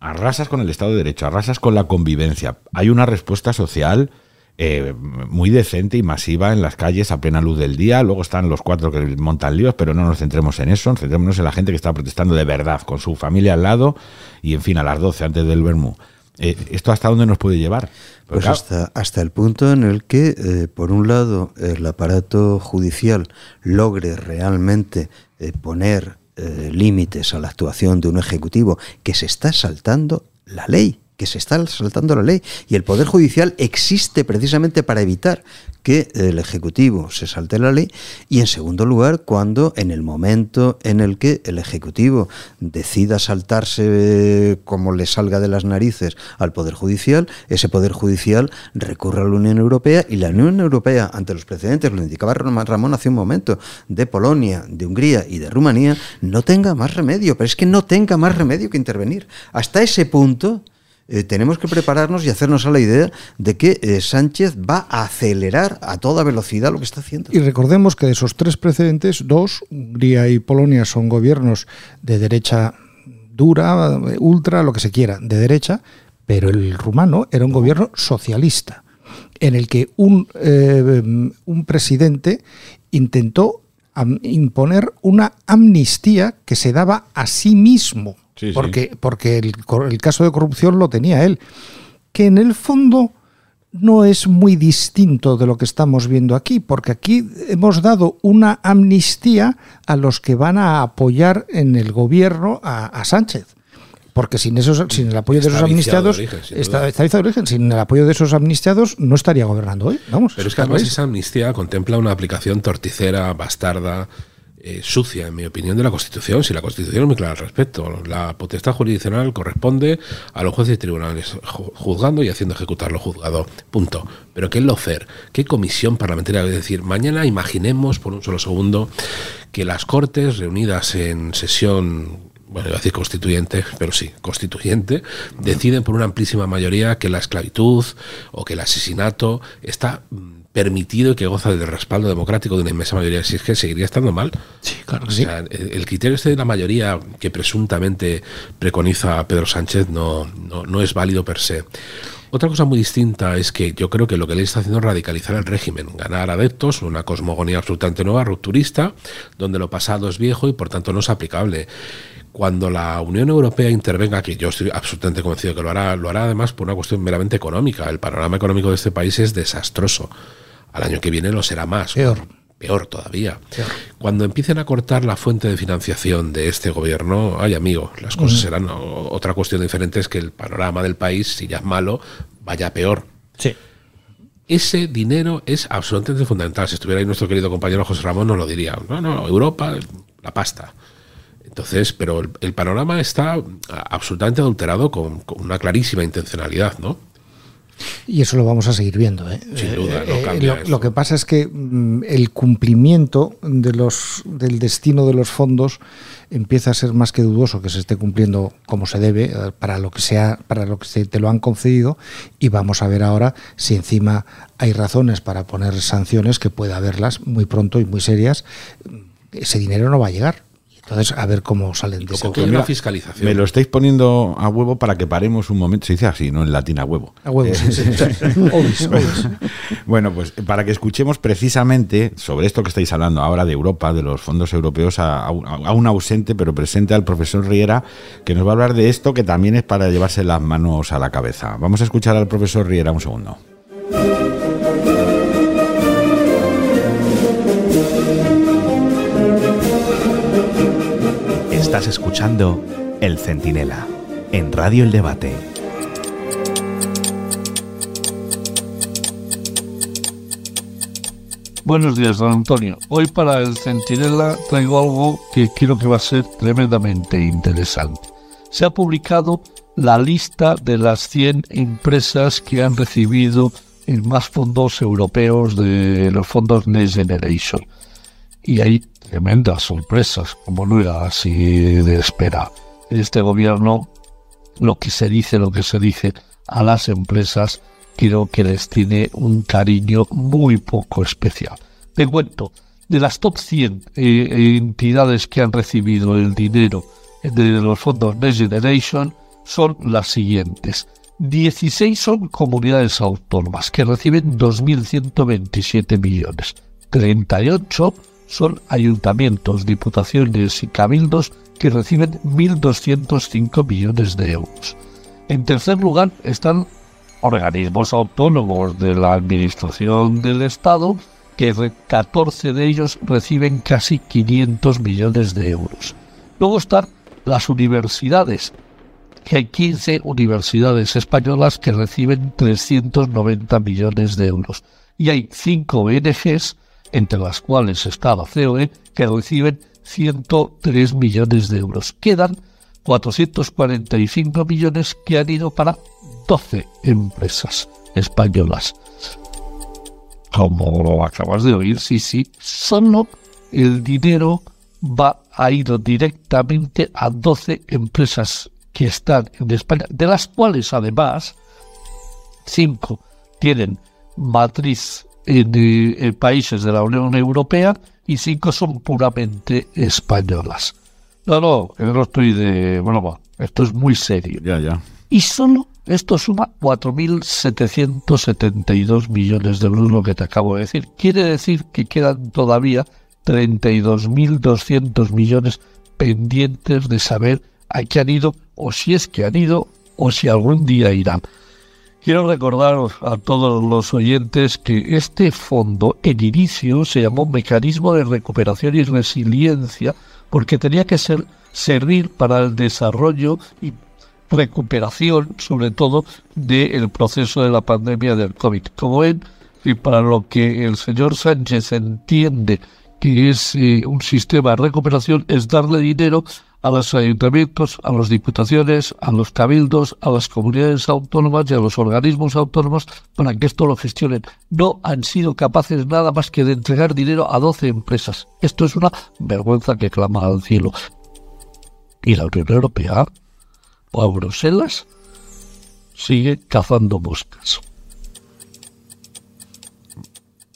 arrasas con el Estado de Derecho, arrasas con la convivencia. Hay una respuesta social eh, muy decente y masiva en las calles a plena luz del día. Luego están los cuatro que montan líos, pero no nos centremos en eso, centrémonos en la gente que está protestando de verdad, con su familia al lado y, en fin, a las 12 antes del Bermú. Eh, ¿Esto hasta dónde nos puede llevar? pues hasta, hasta el punto en el que, eh, por un lado, el aparato judicial logre realmente poner límites a la actuación de un ejecutivo que se está saltando la ley que se está saltando la ley y el Poder Judicial existe precisamente para evitar que el Ejecutivo se salte la ley y en segundo lugar cuando en el momento en el que el Ejecutivo decida saltarse como le salga de las narices al Poder Judicial, ese Poder Judicial recurre a la Unión Europea y la Unión Europea ante los precedentes, lo indicaba Ramón hace un momento, de Polonia, de Hungría y de Rumanía, no tenga más remedio, pero es que no tenga más remedio que intervenir. Hasta ese punto eh, tenemos que prepararnos y hacernos a la idea de que eh, Sánchez va a acelerar a toda velocidad lo que está haciendo. Y recordemos que de esos tres precedentes, dos, Hungría y Polonia, son gobiernos de derecha dura, ultra, lo que se quiera, de derecha, pero el rumano era un gobierno socialista, en el que un, eh, un presidente intentó imponer una amnistía que se daba a sí mismo porque, porque el, el, caso de corrupción lo tenía él, que en el fondo no es muy distinto de lo que estamos viendo aquí, porque aquí hemos dado una amnistía a los que van a apoyar en el gobierno a, Sánchez. Porque sin esos, sin el apoyo de esos amnistiados, está, está de origen, sin el apoyo de esos amnistiados no estaría gobernando hoy. Vamos. Pero es que además esa amnistía contempla una aplicación torticera, bastarda, eh, sucia, en mi opinión, de la Constitución, si la Constitución es muy clara al respecto. La potestad jurisdiccional corresponde a los jueces y tribunales, juzgando y haciendo ejecutar lo juzgado. Punto. Pero ¿qué es lo FER? ¿Qué comisión parlamentaria? Es decir, mañana imaginemos por un solo segundo que las Cortes reunidas en sesión bueno, iba a decir constituyente, pero sí, constituyente, deciden por una amplísima mayoría que la esclavitud o que el asesinato está mm, permitido y que goza del respaldo democrático de una inmensa mayoría, si es que seguiría estando mal. Sí, claro que sí. el, criterio este de la mayoría que presuntamente preconiza Pedro Sánchez no, no, es válido per se. Otra cosa muy distinta es que yo creo que lo que le está haciendo es radicalizar el régimen, ganar adeptos, una cosmogonía absolutamente nueva, rupturista, donde lo pasado es viejo y por tanto no es aplicable cuando la Unión Europea intervenga, que yo estoy absolutamente convencido que lo hará, lo hará además por una cuestión meramente económica. El panorama económico de este país es desastroso. Al año que viene lo será más. Peor. Peor todavía. Cuando empiecen a cortar la fuente de financiación de este gobierno, ay amigo, las cosas serán otra cuestión diferente es que el panorama del país, si ya es malo, vaya peor. Sí. Ese dinero es absolutamente fundamental. Si estuviera ahí nuestro querido compañero José Ramón, nos lo diría. No, no, Europa, la pasta. Entonces, pero el, panorama está absolutamente adulterado con, con, una clarísima intencionalidad, ¿no? Y eso lo vamos a seguir viendo. ¿eh? Sin duda, no eh, cambia lo, lo, que pasa es que mm, el cumplimiento de los, del destino de los fondos empieza a ser más que dudoso que se esté cumpliendo como se debe eh, para lo que sea para lo que se te lo han concedido y vamos a ver ahora si encima hay razones para poner sanciones que pueda haberlas muy pronto y muy serias ese dinero no va a llegar entonces, a ver cómo salen de ese una fiscalización. Me lo estáis poniendo a huevo para que paremos un momento. Se dice así, ¿no? En latín a huevo. A huevo, sí, sí. bueno, pues para que escuchemos precisamente sobre esto que estáis hablando ahora de Europa, de los fondos europeos, a, a, un ausente pero presente al profesor Riera, que nos va a hablar de esto que también es para llevarse las manos a la cabeza. Vamos a escuchar al profesor Riera un segundo. Estás escuchando El Centinela en Radio El Debate. Buenos días, don Antonio. Hoy para el Centinela traigo algo que creo que va a ser tremendamente interesante. Se ha publicado la lista de las 100 empresas que han recibido más fondos europeos de los fondos Next Generation. Y hay tremendas sorpresas, como no era así de espera. Este gobierno, lo que se dice, lo que se dice a las empresas, creo que les tiene un cariño muy poco especial. Te cuento, de las top 100 eh, entidades que han recibido el dinero de los fondos Next Generation son las siguientes. 16 son comunidades autónomas que reciben 2.127 millones. 38 son ayuntamientos, diputaciones y cabildos que reciben 1.205 millones de euros. En tercer lugar están organismos autónomos de la Administración del Estado, que 14 de ellos reciben casi 500 millones de euros. Luego están las universidades, que hay 15 universidades españolas que reciben 390 millones de euros. Y hay 5 ONGs entre las cuales está la COE, que reciben 103 millones de euros. Quedan 445 millones que han ido para 12 empresas españolas. Como lo acabas de oír, sí, sí, solo el dinero va a ir directamente a 12 empresas que están en España, de las cuales además 5 tienen matriz en, países de la Unión Europea y cinco son puramente españolas. No, no, no estoy de... Bueno, esto es muy serio. Ya, ya. Y solo esto suma 4.772 millones de euros, lo que te acabo de decir. Quiere decir que quedan todavía 32.200 millones pendientes de saber a qué han ido, o si es que han ido, o si algún día irán. Quiero recordar a todos los oyentes que este fondo en inicio se llamó Mecanismo de Recuperación y Resiliencia porque tenía que ser, servir para el desarrollo y recuperación, sobre todo, del proceso de la pandemia del COVID. Como ven, y para lo que el señor Sánchez entiende que es eh, un sistema de recuperación, es darle dinero a los ayuntamientos, a las diputaciones, a los cabildos, a las comunidades autónomas y a los organismos autónomos para que esto lo gestionen. No han sido capaces nada más que de entregar dinero a 12 empresas. Esto es una vergüenza que clama al cielo. Y la Unión Europea o a Bruselas sigue cazando moscas.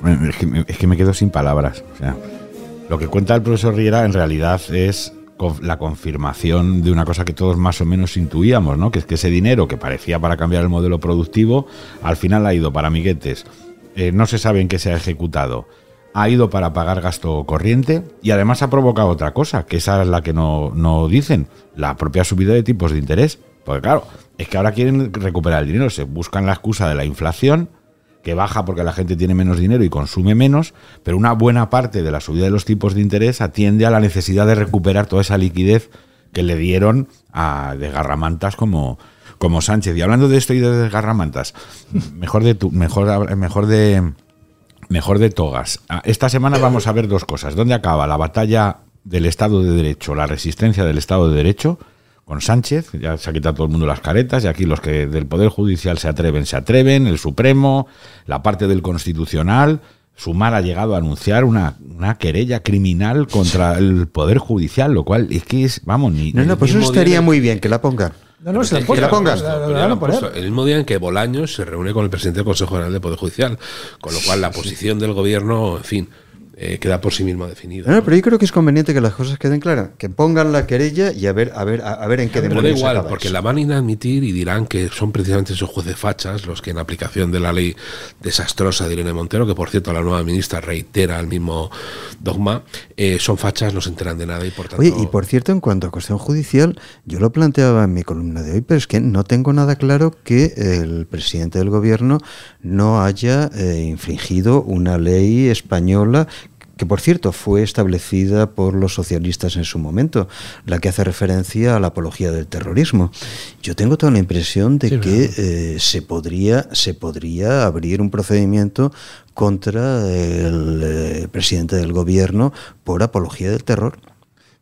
Es que, es que me quedo sin palabras. O sea, lo que cuenta el profesor Riera en realidad es la confirmación de una cosa que todos más o menos intuíamos, ¿no? Que es que ese dinero que parecía para cambiar el modelo productivo, al final ha ido para amiguetes. Eh, no se sabe en qué se ha ejecutado. Ha ido para pagar gasto corriente y además ha provocado otra cosa, que esa es la que no, no dicen, la propia subida de tipos de interés. Porque claro, es que ahora quieren recuperar el dinero, se buscan la excusa de la inflación que baja porque la gente tiene menos dinero y consume menos, pero una buena parte de la subida de los tipos de interés atiende a la necesidad de recuperar toda esa liquidez que le dieron a desgarramantas como, como Sánchez. Y hablando de esto y de desgarramantas, mejor de tu, mejor, mejor de mejor de togas. Ah, esta semana vamos a ver dos cosas. ¿Dónde acaba la batalla del Estado de Derecho, la resistencia del Estado de Derecho, con Sánchez, ya se ha quitado todo el mundo las caretas, y aquí los que del Poder Judicial se atreven, se atreven, el Supremo, la parte del Constitucional, Sumar ha llegado a anunciar una, una querella criminal contra el Poder Judicial, lo cual es que es, vamos, ni... No, no, pues eso estaría muy bien que la ponga. No, no, se la, Que la pongas. El mismo día en que Bolaños se reúne con el presidente del Consejo General del Poder Judicial, con lo cual la posición del gobierno, en fin, eh, queda por sí mismo definida. No, pero yo creo que es conveniente que las cosas queden claras, que pongan la querella y a ver, a ver, a, a ver en qué Pero da demonios igual, acaba porque eso. la van a inadmitir y dirán que son precisamente esos jueces fachas los que en aplicación de la ley desastrosa de Irene Montero, que por cierto la nueva ministra reitera el mismo dogma, eh, son fachas, no se enteran de nada y por tanto... Oye, y por cierto, en cuanto a cuestión judicial, yo lo planteaba en mi columna de hoy, pero es que no tengo nada claro que el presidente del gobierno no haya eh, infringido una ley española que por cierto fue establecida por los socialistas en su momento, la que hace referencia a la apología del terrorismo. Yo tengo toda la impresión de Sí, que eh, se podría se podría abrir un procedimiento contra el eh, presidente del gobierno por apología del terror.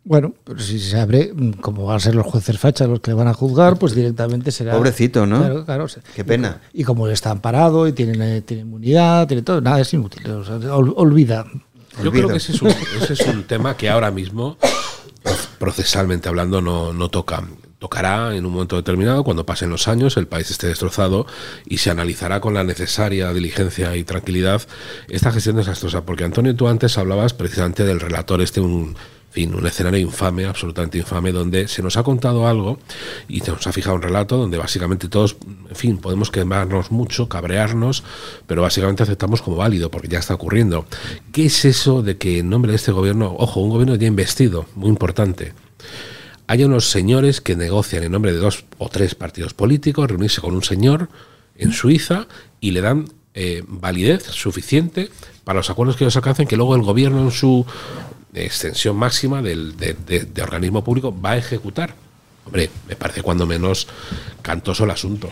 Bueno, pero si se abre, mm, como van a ser los jueces fachas los que le van a juzgar, pues directamente será. Pobrecito, ¿no? Claro, claro. se- Qué pena. Y como está amparado y tiene, tiene inmunidad, tiene todo, nada, es inútil. o sea, ol- olvida. Yo creo que ese es, un, ese es un tema que ahora mismo, procesalmente hablando, no, no toca. Tocará en un momento determinado, cuando pasen los años, el país esté destrozado y se analizará con la necesaria diligencia y tranquilidad esta gestión desastrosa. Porque Antonio, tú antes hablabas precisamente del relator este, un, fin, un escenario infame, absolutamente infame, donde se nos ha contado algo y se nos ha fijado un relato donde básicamente todos, en fin, podemos quemarnos mucho, cabrearnos, pero básicamente aceptamos como válido porque ya está ocurriendo. ¿Qué es eso de que en nombre de este gobierno, ojo, un gobierno ya investido, muy importante, hay unos señores que negocian en nombre de dos o tres partidos políticos, reunirse con un señor en Suiza y le dan eh, validez suficiente para los acuerdos que ellos alcancen, que luego el gobierno en su extensión máxima del, de, de- de organismo público va a ejecutar. Hombre, me parece cuando menos cantoso el asunto.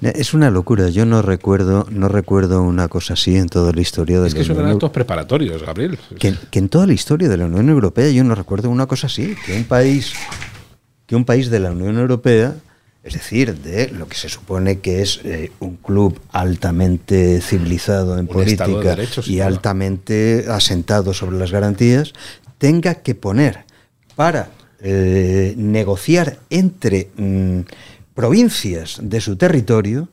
Es una locura. Yo no recuerdo, no recuerdo una cosa así en toda la historia de Es la que son Unión actos preparatorios, Gabriel. que, que en toda la historia de la Unión Europea yo no recuerdo una cosa así, que un país que un país de la Unión Europea, es decir, de lo que se supone que es eh, un club altamente civilizado en Un Estado de política Derecho, y altamente asentado sobre las garantías, tenga que poner para eh, negociar entre mm, provincias de su territorio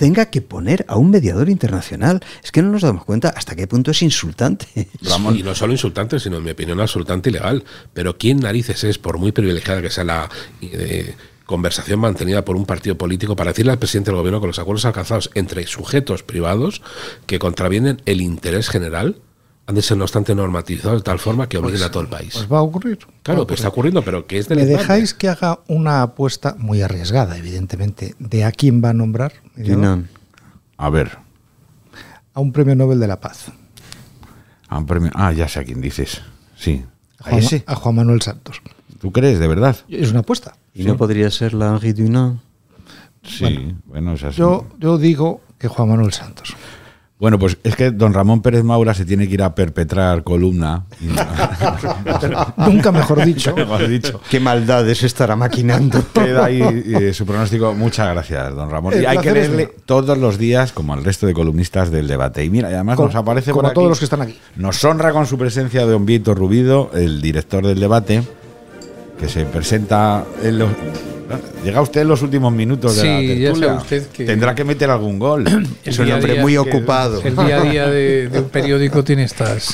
tenga que poner a un mediador internacional. Es que no nos damos cuenta hasta qué punto es insultante. Ramón. Y no solo insultante, sino en mi opinión absolutamente ilegal. Pero ¿quién narices es, por muy privilegiada que sea la eh, conversación mantenida por un partido político, para decirle al presidente del gobierno que los acuerdos alcanzados entre sujetos privados que contravienen el interés general han de ser, no obstante, normatizados de tal forma que obliguen a todo el país? Pues va a ocurrir. claro, que está ocurriendo, pero que es de ¿Me dejáis que haga una apuesta muy arriesgada, evidentemente, de a quién va a nombrar? A ver, A un premio Nobel de la Paz. a un premio- ah, ya sé a quién dices. Sí. A ¿A Juan, ese? a Juan Manuel Santos. ¿Tú crees, de verdad? Es una apuesta. ¿Y no podría ser la Henri Dunant? Sí, bueno, es así. Yo, yo digo que Juan Manuel Santos. Bueno, pues es que don Ramón Pérez Maura se tiene que ir a perpetrar columna. Nunca mejor dicho. Mejor dicho. ¿Qué maldades estará maquinando? Queda ahí eh, su pronóstico. Muchas gracias, don Ramón. El Y hay que es leerle todos los días, como al resto de columnistas del debate. Y mira, y además Como- nos aparece como por a todos los que están aquí. Nos honra con su presencia don Víctor Rubido, el director del debate, que se presenta en los. Llega usted en los últimos minutos de la Sí, tertulia. usted que- Tendrá que meter algún gol. Es un hombre muy ocupado. El día a día de, de un periódico tiene estas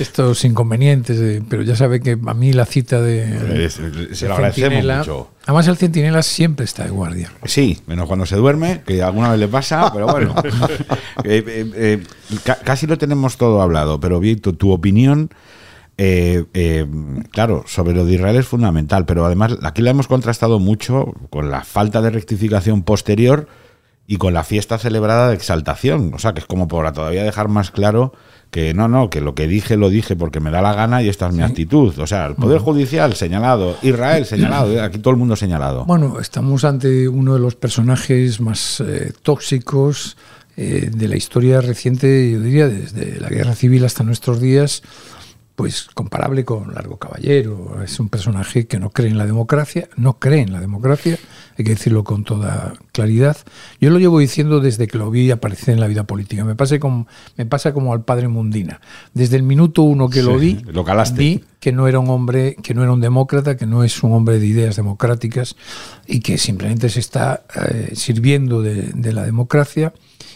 estos inconvenientes, de- pero ya sabe que a mí la cita de, se lo agradecemos mucho. Además el centinela siempre está de guardia. Sí, menos cuando se duerme, que alguna vez le pasa, pero bueno. Eh, eh, eh, ca- casi lo tenemos todo hablado, pero Víctor, tu opinión, eh, eh, claro, sobre lo de Israel es fundamental, pero además aquí la hemos contrastado mucho con la falta de rectificación posterior y con la fiesta celebrada de exaltación. O sea, que es como para todavía dejar más claro que no, no, que lo que dije lo dije porque me da la gana y esta es mi actitud. O sea, el Poder Judicial señalado, Israel señalado, eh, aquí todo el mundo señalado. Bueno, estamos ante uno de los personajes más eh, tóxicos eh, de la historia reciente, yo diría, desde la guerra civil hasta nuestros días, pues comparable con Largo Caballero. Es un personaje que no cree en la democracia, no cree en la democracia, hay que decirlo con toda claridad. Yo lo llevo diciendo desde que lo vi aparecer en la vida política. Me pasa como, me pasa como al padre Mundina. Desde el minuto uno que lo vi, lo vi que no era un hombre, que no era un demócrata, que no es un hombre de ideas democráticas y que simplemente se está eh, sirviendo de, la democracia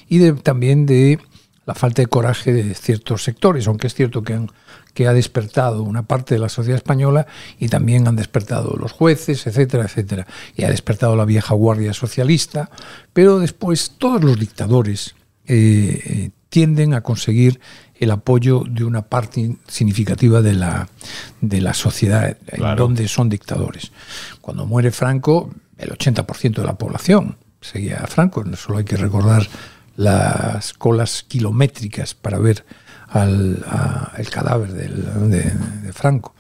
y de, también de la falta de coraje de ciertos sectores, aunque es cierto que han que ha despertado una parte de la sociedad española y también han despertado los jueces, etcétera, etcétera. Y ha despertado la vieja guardia socialista, pero después todos los dictadores eh, eh, tienden a conseguir el apoyo de una parte significativa de la, de la sociedad en donde son dictadores. Cuando muere Franco, el 80% de la población seguía a Franco, solo hay que recordar las colas kilométricas para ver al el cadáver de, Franco.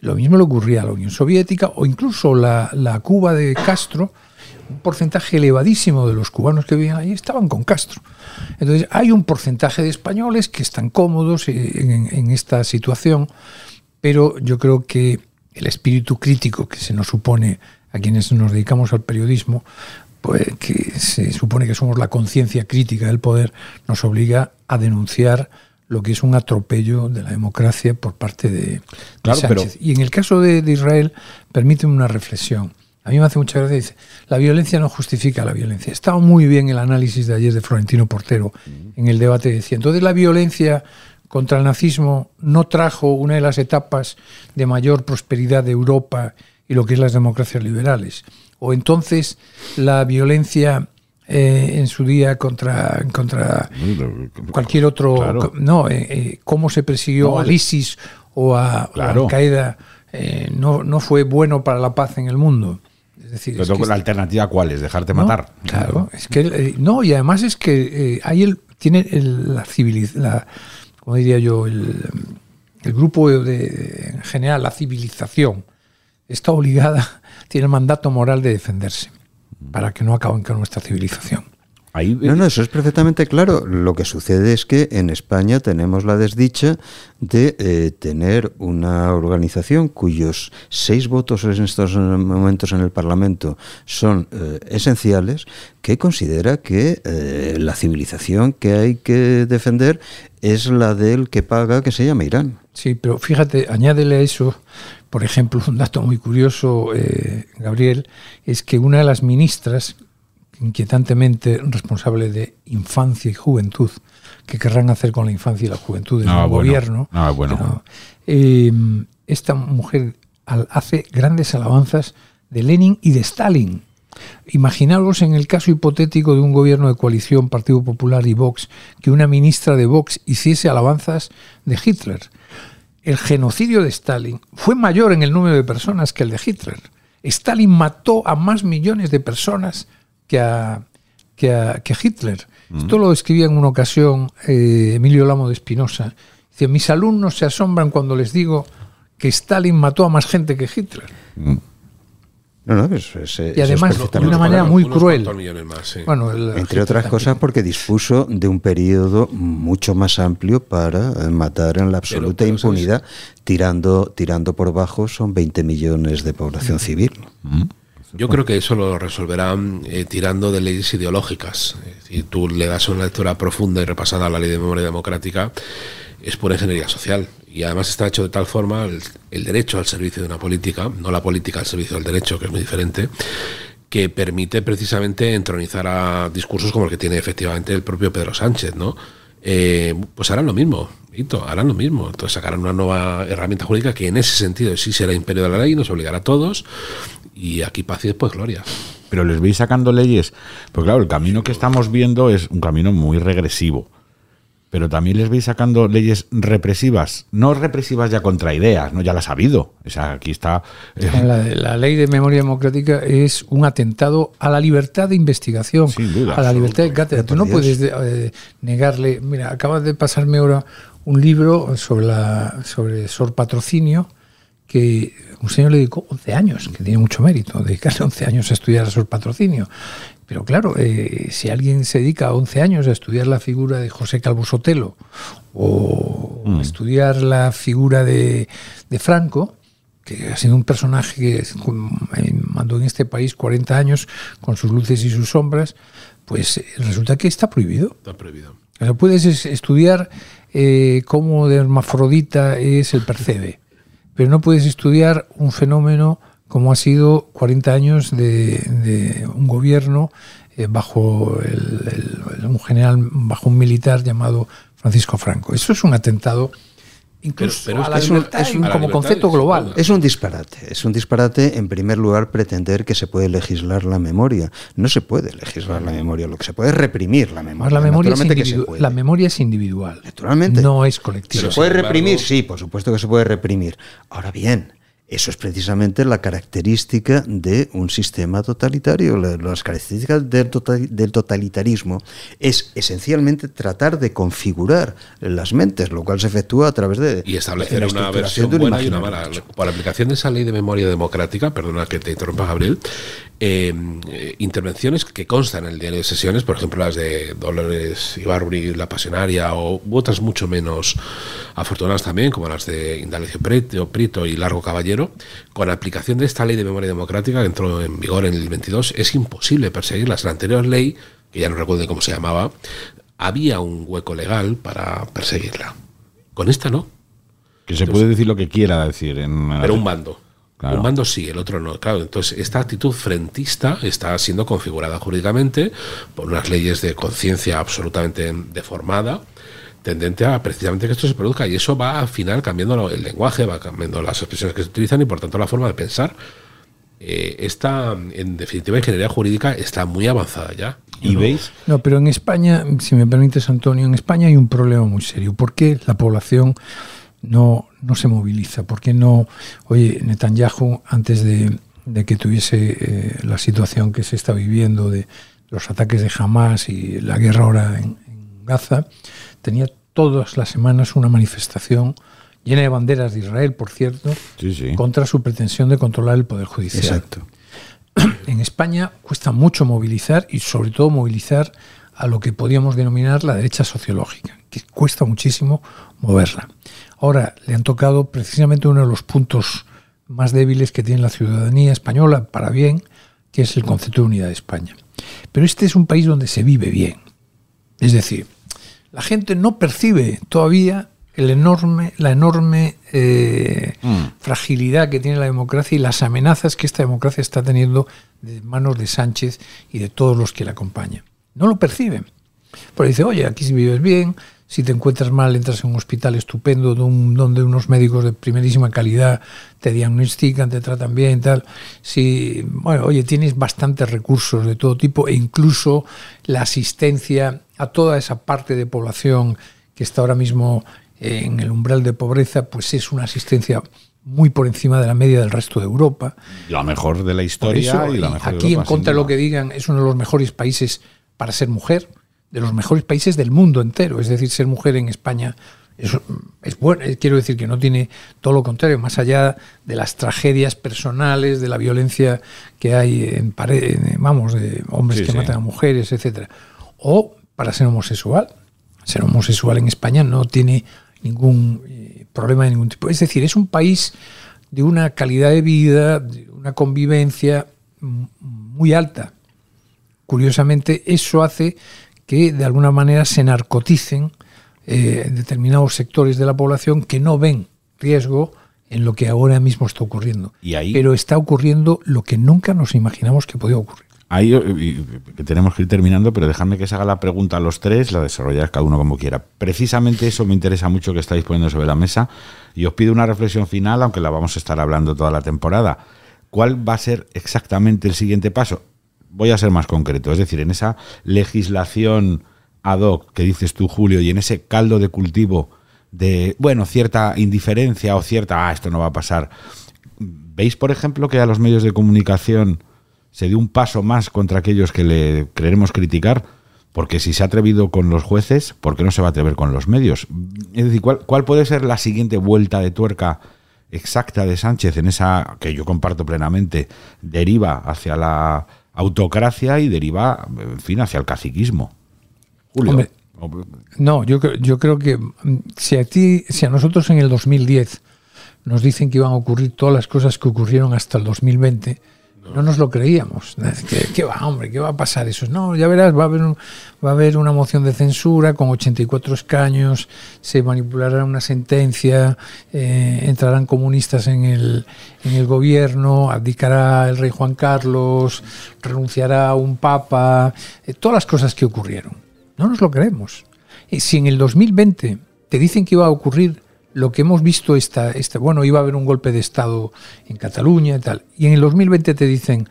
Lo mismo le ocurría a la Unión Soviética o incluso la, Cuba de Castro, un porcentaje elevadísimo de los cubanos que vivían allí estaban con Castro. Entonces hay un porcentaje de españoles que están cómodos en, esta situación, pero yo creo que el espíritu crítico que se nos supone a quienes nos dedicamos al periodismo, pues que se supone que somos la conciencia crítica del poder, nos obliga a denunciar lo que es un atropello de la democracia por parte de, Sánchez. Y en el caso de, Israel, permíteme una reflexión. A mí me hace mucha gracia, dice, la violencia no justifica la violencia. Estaba muy bien el análisis de ayer de Florentino Portero en el debate, decía, entonces la violencia contra el nazismo no trajo una de las etapas de mayor prosperidad de Europa y lo que es las democracias liberales. O entonces la violencia eh, en su día contra, contra cualquier otro. No, eh, eh, cómo se persiguió al ISIS o a, Al Qaeda no, no fue bueno para la paz en el mundo. Es decir, la alternativa cuál es dejarte matar. Claro, es que no y además es que hay el tiene la civilización, como diría yo, el, el grupo de, en general, la civilización está obligada, tiene el mandato moral de defenderse para que no acaben con nuestra civilización. no, no, eso es perfectamente claro. Lo que sucede es que en España tenemos la desdicha de eh, tener una organización cuyos seis votos en estos momentos en el Parlamento son eh, esenciales, que considera que eh, la civilización que hay que defender es la del que paga, que se llama Irán. Sí, pero fíjate, añádele a eso por ejemplo, un dato muy curioso, eh, Gabriel, es que una de las ministras, inquietantemente responsable de infancia y juventud, que querrán hacer con la infancia y la juventud en el gobierno, bueno. Eh, esta mujer hace grandes alabanzas de Lenin y de Stalin. Imaginaros en el caso hipotético de un gobierno de coalición Partido Popular y Vox que una ministra de Vox hiciese alabanzas de Hitler el genocidio de Stalin fue mayor en el número de personas que el de Hitler. Stalin mató a más millones de personas que a, que, Hitler. Mm. Esto lo escribía en una ocasión eh, Emilio Lamo de Espinosa. Dice, mis alumnos se asombran cuando les digo que Stalin mató a más gente que Hitler. Mm. No, no, pues, y además de una manera muy cruel. Entre otras cosas porque dispuso de un periodo mucho más amplio para eh, matar en la absoluta impunidad, tirando, tirando por bajo son 20 millones de población civil. Mm. Yo creo que eso lo resolverán eh, tirando de leyes ideológicas. Si tú le das una lectura profunda y repasada a la ley de memoria democrática, es pura ingeniería social y además está hecho de tal forma el, derecho al servicio de una política, no la política al servicio del derecho, que es muy diferente, que permite precisamente entronizar a discursos como el que tiene efectivamente el propio Pedro Sánchez, ¿no? Eh, pues harán lo mismo, harán lo mismo. Entonces sacarán una nueva herramienta jurídica que en ese sentido sí será imperio de la ley, nos obligará a todos, y aquí paz y después gloria. Pero les veis sacando leyes, pues claro, el camino que estamos viendo es un camino muy regresivo pero también les veis sacando leyes represivas, no represivas ya contra ideas, no ya las ha habido. O sea, aquí está. Eh, la, ley de memoria democrática es un atentado a la libertad de investigación, a la libertad de cátedra. Tú no puedes eh, negarle. Mira, acabas de pasarme ahora un libro sobre la sobre Sor Patrocinio que un señor le dedicó 11 años, que tiene mucho mérito, dedicarse 11 años a estudiar a su patrocinio. Pero claro, eh, si alguien se dedica 11 años a estudiar la figura de José Calvo Sotelo o mm. estudiar la figura de, de, Franco, que ha sido un personaje que eh, mandó en este país 40 años con sus luces y sus sombras, pues eh, resulta que está prohibido. Está prohibido. O puedes estudiar eh, cómo de hermafrodita es el percebe, pero no puedes estudiar un fenómeno como ha sido 40 años de, un gobierno eh, bajo un general, bajo un militar llamado Francisco Franco. Eso es un atentado incluso es, un, como concepto global. Es un disparate. Es un disparate, en primer lugar, pretender que se puede legislar la memoria. No se puede legislar la memoria, lo que se puede es reprimir la memoria. La memoria, es, la memoria es individual. Naturalmente. No es colectiva. ¿Se puede reprimir? Sí, por supuesto que se puede reprimir. Ahora bien, eso es precisamente la característica de un sistema totalitario. Las características del, totalitarismo es esencialmente tratar de configurar las mentes, lo cual se efectúa a través de... Y establecer una versión buena y una mala. Por aplicación de esa ley de memoria democrática, perdona que te interrumpa Gabriel, eh, intervenciones que constan en el diario de sesiones, por ejemplo las de Dolores Ibarri, La Pasionaria, o otras mucho menos afortunadas también, como las de Indalecio Prieto, Prieto y Largo Caballero, con aplicación de esta ley de memoria democrática que entró en vigor en el 22, es imposible perseguirlas. La anterior ley, que ya no recuerdo cómo se llamaba, había un hueco legal para perseguirla. Con esta no. Que se puede decir lo que quiera decir. En, pero un bando. Un mando sí, el otro no. Claro, entonces esta actitud frentista está siendo configurada jurídicamente por unas leyes de conciencia absolutamente deformada, tendente a precisamente que esto se produzca. Y eso va al final cambiando el lenguaje, va cambiando las expresiones que se utilizan y por tanto la forma de pensar. Eh, esta, en definitiva, ingeniería jurídica está muy avanzada ya. ¿Y veis? No, pero en España, si me permites, Antonio, en España hay un problema muy serio. ¿Por qué la población no, no se moviliza? ¿Por qué no, oye, Netanyahu, antes de, que tuviese eh, la situación que se está viviendo de los ataques de Hamas y la guerra ahora en, Gaza, tenía todas las semanas una manifestación llena de banderas de Israel, por cierto, contra su pretensión de controlar el Poder Judicial. Exacto. En España cuesta mucho movilizar y sobre todo movilizar a lo que podíamos denominar la derecha sociológica, que cuesta muchísimo moverla. Ahora le han tocado precisamente uno de los puntos más débiles que tiene la ciudadanía española, para bien, que es el concepto de unidad de España. Pero este es un país donde se vive bien. Es decir, la gente no percibe todavía el enorme, la enorme eh, mm. fragilidad que tiene la democracia y las amenazas que esta democracia está teniendo de manos de Sánchez y de todos los que la acompañan. No lo perciben. Porque dice, oye, aquí si vives bien, si te encuentras mal, entras en un hospital estupendo donde unos médicos de primerísima calidad te diagnostican, te tratan bien y tal. Si, bueno, oye, tienes bastantes recursos de todo tipo e incluso la asistencia a toda esa parte de población que está ahora mismo en el umbral de pobreza, pues es una asistencia muy por encima de la media del resto de Europa. La mejor de la historia y la mejor Aquí, en contra de lo que digan, es uno de los mejores países para ser mujer de los mejores países del mundo entero. Es decir, ser mujer en España es, es bueno. Eh, quiero decir que no tiene todo lo contrario, más allá de las tragedias personales, de la violencia que hay en pared, vamos, de hombres que matan a mujeres, etcétera. O para ser homosexual. Ser homosexual en España no tiene ningún eh, problema de ningún tipo. Es decir, es un país de una calidad de vida, de una convivencia muy alta. Curiosamente, eso hace que de alguna manera se narcoticen eh, determinados sectores de la población que no ven riesgo en lo que ahora mismo está ocurriendo. Pero está ocurriendo lo que nunca nos imaginamos que podía ocurrir. Ahí que tenemos que ir terminando, pero dejadme que se haga la pregunta a los tres, la desarrollar cada uno como quiera. Precisamente eso me interesa mucho que estáis poniendo sobre la mesa y os pido una reflexión final, aunque la vamos a estar hablando toda la temporada. ¿Cuál va a ser exactamente el siguiente paso? Voy a ser más concreto, es decir, en esa legislación ad hoc que dices tú, Julio, y en ese caldo de cultivo de, bueno, cierta indiferencia o cierta, ah, esto no va a pasar. ¿Veis, por ejemplo, que a los medios de comunicación se dio un paso más contra aquellos que le queremos criticar? Porque si se ha atrevido con los jueces, ¿por qué no se va a atrever con los medios? Es decir, ¿cuál, cuál puede ser la siguiente vuelta de tuerca exacta de Sánchez en esa, que yo comparto plenamente, deriva hacia la autocracia y deriva, en fin, hacia el caciquismo. Julio. no, yo, yo creo que mm, si a ti, si a nosotros en el 2010 nos dicen que iban a ocurrir todas las cosas que ocurrieron hasta el 2020, no, nos lo creíamos. ¿Qué, va, hombre? ¿Qué va a pasar eso? No, ya verás, va a haber, va a haber una moción de censura con 84 escaños, se manipulará una sentencia, eh, entrarán comunistas en el, en el gobierno, abdicará el rey Juan Carlos, renunciará un papa, eh, todas las cosas que ocurrieron. No nos lo creemos. Y si en el 2020 te dicen que iba a ocurrir lo que hemos visto esta, esta, bueno, iba a haber un golpe de Estado en Cataluña y tal, y en el 2020 te dicen,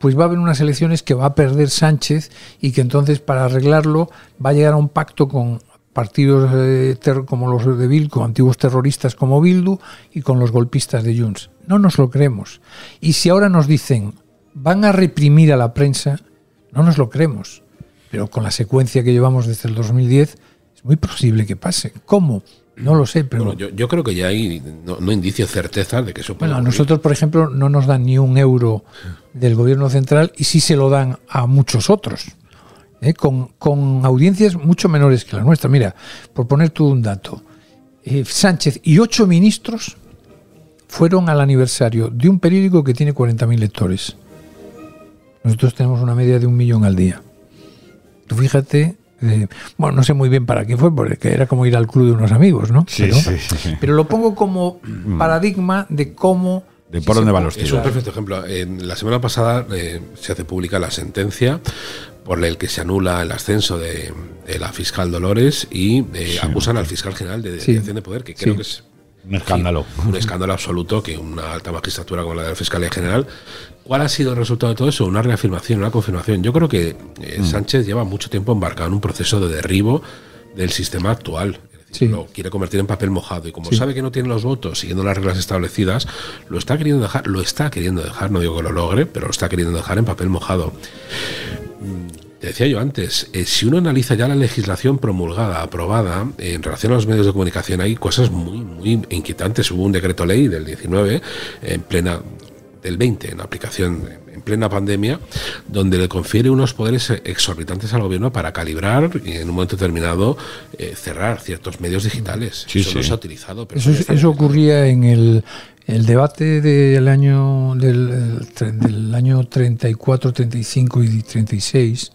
pues va a haber unas elecciones que va a perder Sánchez y que entonces para arreglarlo va a llegar a un pacto con partidos eh, como los de Bildu, con antiguos terroristas como Bildu y con los golpistas de Junts. No nos lo creemos. Y si ahora nos dicen, van a reprimir a la prensa, no nos lo creemos. Pero con la secuencia que llevamos desde el 2010, es muy posible que pase. ¿Cómo? No lo sé, pero. yo, creo que ya hay no, no indicio certeza de que eso puede Bueno, a nosotros, por ejemplo, no nos dan ni un euro del gobierno central y sí se lo dan a muchos otros. ¿eh? Con, audiencias mucho menores que la nuestra. Mira, por poner tú un dato, eh, Sánchez y ocho ministros fueron al aniversario de un periódico que tiene 40.000 lectores. Nosotros tenemos una media de un millón al día. Tú fíjate bueno, no sé muy bien para qué fue, porque era como ir al club de unos amigos, ¿no? Sí, pero, sí, sí. pero lo pongo como mm. paradigma de cómo de por dónde van los Es un perfecto ejemplo. En la semana pasada eh, se hace pública la sentencia por el que se anula el ascenso de, la fiscal Dolores y eh, acusan al fiscal general de desviación de poder, que creo que es un escándalo. un escándalo absoluto que una alta magistratura como la de la Fiscalía General. ¿Cuál ha sido el resultado de todo eso? Una reafirmación, una confirmación. Yo creo que eh, mm. Sánchez lleva mucho tiempo embarcado en un proceso de derribo del sistema actual. Lo quiere convertir en papel mojado y como sabe que no tiene los votos siguiendo las reglas establecidas, lo está queriendo dejar, lo está queriendo dejar, no digo que lo logre, pero lo está queriendo dejar en papel mojado. Te decía yo antes, eh, si uno analiza ya la legislación promulgada, aprobada, eh, en relación a los medios de comunicación, hay cosas muy, muy inquietantes. Hubo un decreto ley del 19, en plena, del 20, en aplicación en plena pandemia, donde le confiere unos poderes exorbitantes al gobierno para calibrar y en un momento determinado eh, cerrar ciertos medios digitales. eso no se ha utilizado. eso, eso ocurría en el, el debate del año del, del año 34, 35 y 36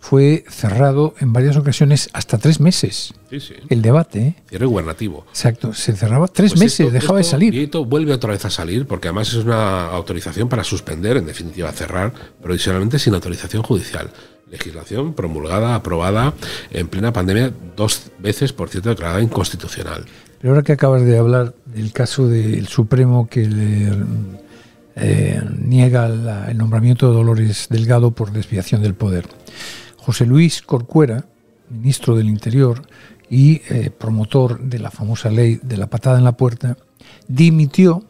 fue cerrado en varias ocasiones hasta tres meses. Sí, sí. El debate. ¿eh? Era gubernativo. Exacto, se cerraba tres pues meses, dejaba de salir. Y esto vuelve otra vez a salir, porque además es una autorización para suspender, en definitiva cerrar, provisionalmente sin autorización judicial. Legislación promulgada, aprobada en plena pandemia, dos veces, por cierto, declarada inconstitucional. Pero ahora que acabas de hablar del caso del Supremo que le eh, niega el nombramiento de Dolores Delgado por desviación del poder. José Luis Corcuera, ministro del Interior y eh, promotor de la famosa ley de la patada en la puerta, dimitió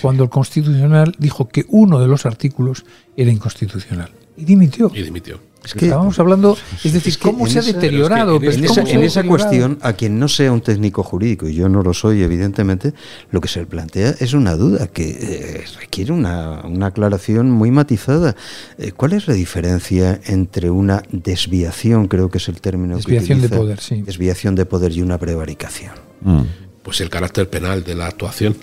cuando el Constitucional dijo que uno de los artículos era inconstitucional. Y dimitió. Y dimitió. Es que estábamos hablando, es decir, cómo se ha deteriorado. en, esa, cuestión, a quien no sea un técnico jurídico, y yo no lo soy, evidentemente, lo que se le plantea es una duda que eh, requiere una, aclaración muy matizada. Eh, ¿Cuál es la diferencia entre una desviación, creo que es el término desviación que de poder, sí. desviación de poder y una prevaricación? Mm. Pues el carácter penal de la actuación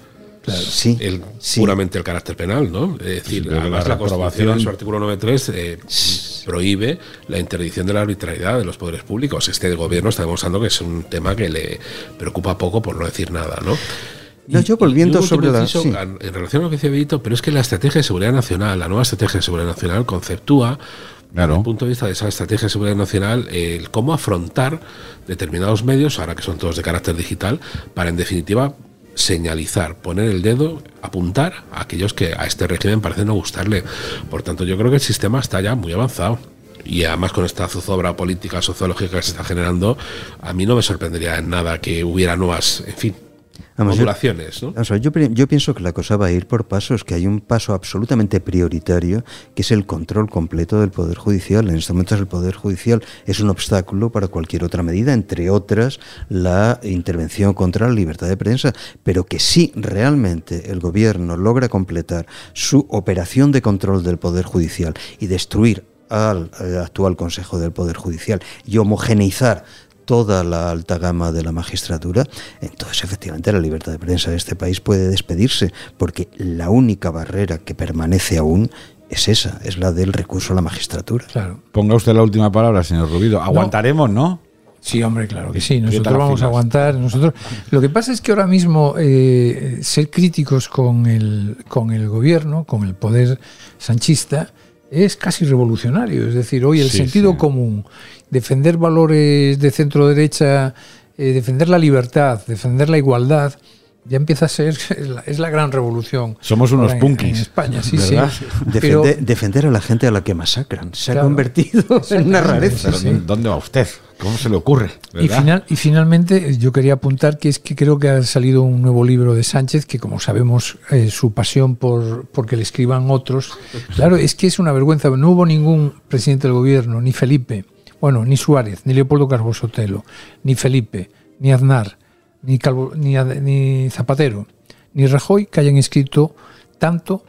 sí, el, puramente el carácter penal, ¿no? Es decir, además la, Constitución en su artículo 9.3 eh, prohíbe la interdicción de la arbitrariedad de los poderes públicos. Este gobierno está demostrando que es un tema que le preocupa poco, por no decir nada, ¿no? No, yo volviendo sobre la. En relación a lo que decía Benito, pero es que la estrategia de seguridad nacional, la nueva estrategia de seguridad nacional, conceptúa Desde el punto de vista de esa estrategia de seguridad nacional, el cómo afrontar determinados medios, ahora que son todos de carácter digital, para en definitiva señalizar, poner el dedo, apuntar a aquellos que a este régimen parece no gustarle. Por tanto, yo creo que el sistema está ya muy avanzado. Y además con esta zozobra política, sociológica que se está generando, a mí no me sorprendería en nada que hubiera nuevas, en fin, modulaciones. ¿no? yo, yo, pienso que la cosa va a ir por pasos, que hay un paso absolutamente prioritario, que es el control completo del Poder Judicial. En estos momentos el Poder Judicial es un obstáculo para cualquier otra medida, entre otras la intervención contra la libertad de prensa, pero que si realmente el Gobierno logra completar su operación de control del Poder Judicial y destruir al eh, actual Consejo del Poder Judicial y homogeneizar toda la alta gama de la magistratura, entonces efectivamente la libertad de prensa de este país puede despedirse, porque la única barrera que permanece aún es esa, es la del recurso a la magistratura. Claro. Ponga usted la última palabra, señor Rubido. Aguantaremos, ¿no? Sí, hombre, claro que sí. Nosotros vamos a aguantar. Nosotros, lo que pasa es que ahora mismo eh, ser críticos con el, con el gobierno, con el poder sanchista, es casi revolucionario. Es decir, hoy el sentido común, defender valores de centro derecha, eh, defender la libertad, defender la igualdad, ya empieza a ser, es la, gran revolución. Somos unos punkis. En España, sí, sí. defender a la gente a la que masacran. Se ha convertido en una rareza. ¿Dónde va usted? ¿Cómo se le ocurre? Y, final, y, finalmente yo quería apuntar que es que creo que ha salido un nuevo libro de Sánchez que como sabemos eh, su pasión por porque le escriban otros. Claro, es que es una vergüenza. No hubo ningún presidente del gobierno, ni Felipe, bueno, ni Suárez, ni Leopoldo Carbo Sotelo, ni Felipe, ni Aznar, ni, ni, ni Zapatero, ni Rajoy que hayan escrito tanto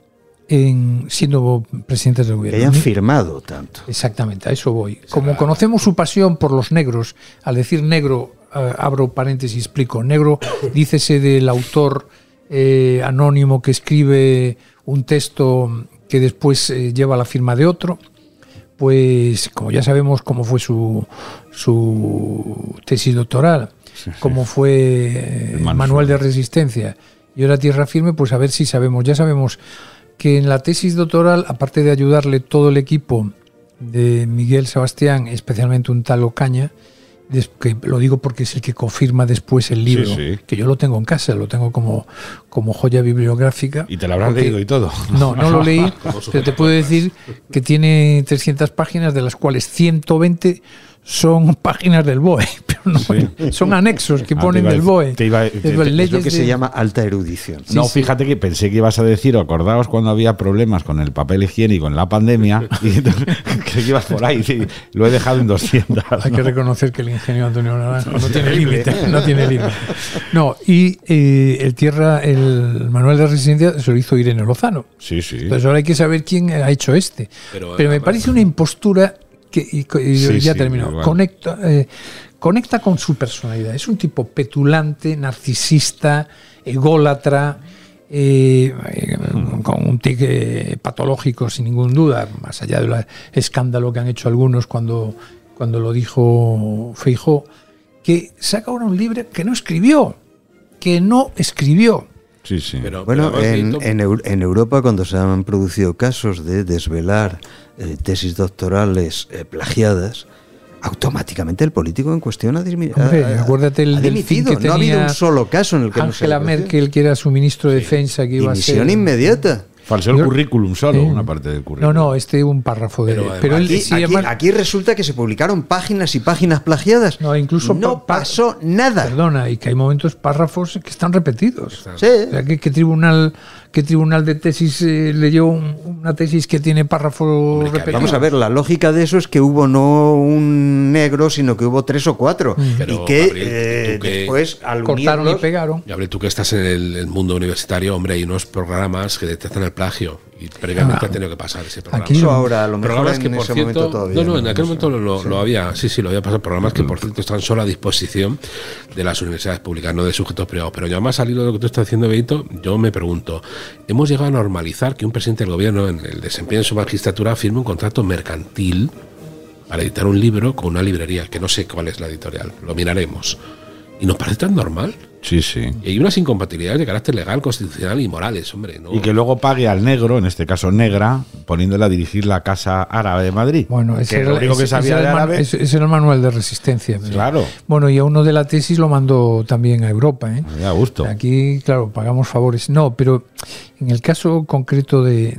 en, siendo presidentes del gobierno. Que hayan firmado tanto. Exactamente, a eso voy. Como conocemos su pasión por los negros, al decir negro, eh, abro paréntesis, explico, negro, dícese del autor eh, anónimo que escribe un texto que después eh, lleva la firma de otro, pues como ya sabemos cómo fue su, su tesis doctoral, cómo fue el manual de resistencia. Y ahora tierra firme, pues a ver si sabemos, ya sabemos que en la tesis doctoral, aparte de ayudarle todo el equipo de Miguel Sebastián, especialmente un tal Ocaña, que lo digo porque es el que confirma después el libro, que yo lo tengo en casa, lo tengo como, como joya bibliográfica. ¿Y te lo habrás leído y todo? No, no lo leí, pero te puedo decir que tiene 300 páginas, de las cuales 120 son páginas del BOE, pero no, son anexos que ah, ponen del BOE. Te iba, es lo que se llama alta erudición. no, fíjate que pensé que ibas a decir, acordaos cuando había problemas con el papel higiénico en la pandemia, y que ibas por ahí, lo he dejado en 200. Hay que reconocer que el ingenio Antonio Naranjo no tiene límite, no tiene límite. No, y eh, el tierra, el manual de resistencia se lo hizo Irene Lozano. Sí, sí. Entonces ahora hay que saber quién ha hecho este. Pero, pero me parece una impostura y, ya termino, conecta, eh, conecta con su personalidad. Es un tipo petulante, narcisista, ególatra, eh, con un tic patológico sin ningún duda, más allá del escándalo que han hecho algunos cuando, cuando lo dijo Feijó, que saca ahora un libro que no escribió, que no escribió. Sí, sí. Pero, bueno, en, en, Europa cuando se han producido casos de desvelar eh, tesis doctorales eh, plagiadas, automáticamente el político en cuestión ha, disminuido. acuérdate el dimitido. no ha habido un solo caso en el que Angela Merkel, que era su ministro de Defensa, que iba a ser. inmediata. Falsó el currículum solo, una parte del currículum. No, no, este un párrafo de. Pero, aquí, resulta que se publicaron páginas y páginas plagiadas. No, incluso no pasó nada. Perdona, y que hay momentos párrafos que están repetidos. Sí. O sea, ¿qué, tribunal, qué tribunal de tesis eh, leyó una tesis que tiene párrafos repetidos? Vamos a ver, la lógica de eso es que hubo no un negro, sino que hubo tres o cuatro. Mm. y que eh, después al cortaron y pegaron. Y tú que estás en el, mundo universitario, hombre, hay unos programas que detectan el plagio y previamente ha tenido que pasar ese programa. Aquí ahora, lo mejor programas que por cierto, todavía, no, no, en aquel momento lo, había, sí, sí, lo había pasado. Programas que por cierto están solo a disposición de las universidades públicas, no de sujetos privados. Pero ya más salido de lo que tú estás haciendo, Benito, yo me pregunto, hemos llegado a normalizar que un presidente del gobierno en el desempeño de su magistratura firme un contrato mercantil para editar un libro con una librería, que no sé cuál es la editorial, lo miraremos. Y nos parece tan normal. Sí, sí. Y hay unas incompatibilidades de carácter legal, constitucional y morales, hombre. Y que luego pague al negro, en este caso negra, poniéndola a dirigir la Casa Árabe de Madrid. Bueno, ese era, que sabía el manual de resistencia. Claro. Bueno, y a uno de la tesis lo mandó también a Europa. ¿eh? A gusto. Aquí, claro, pagamos favores. No, pero en el caso concreto de,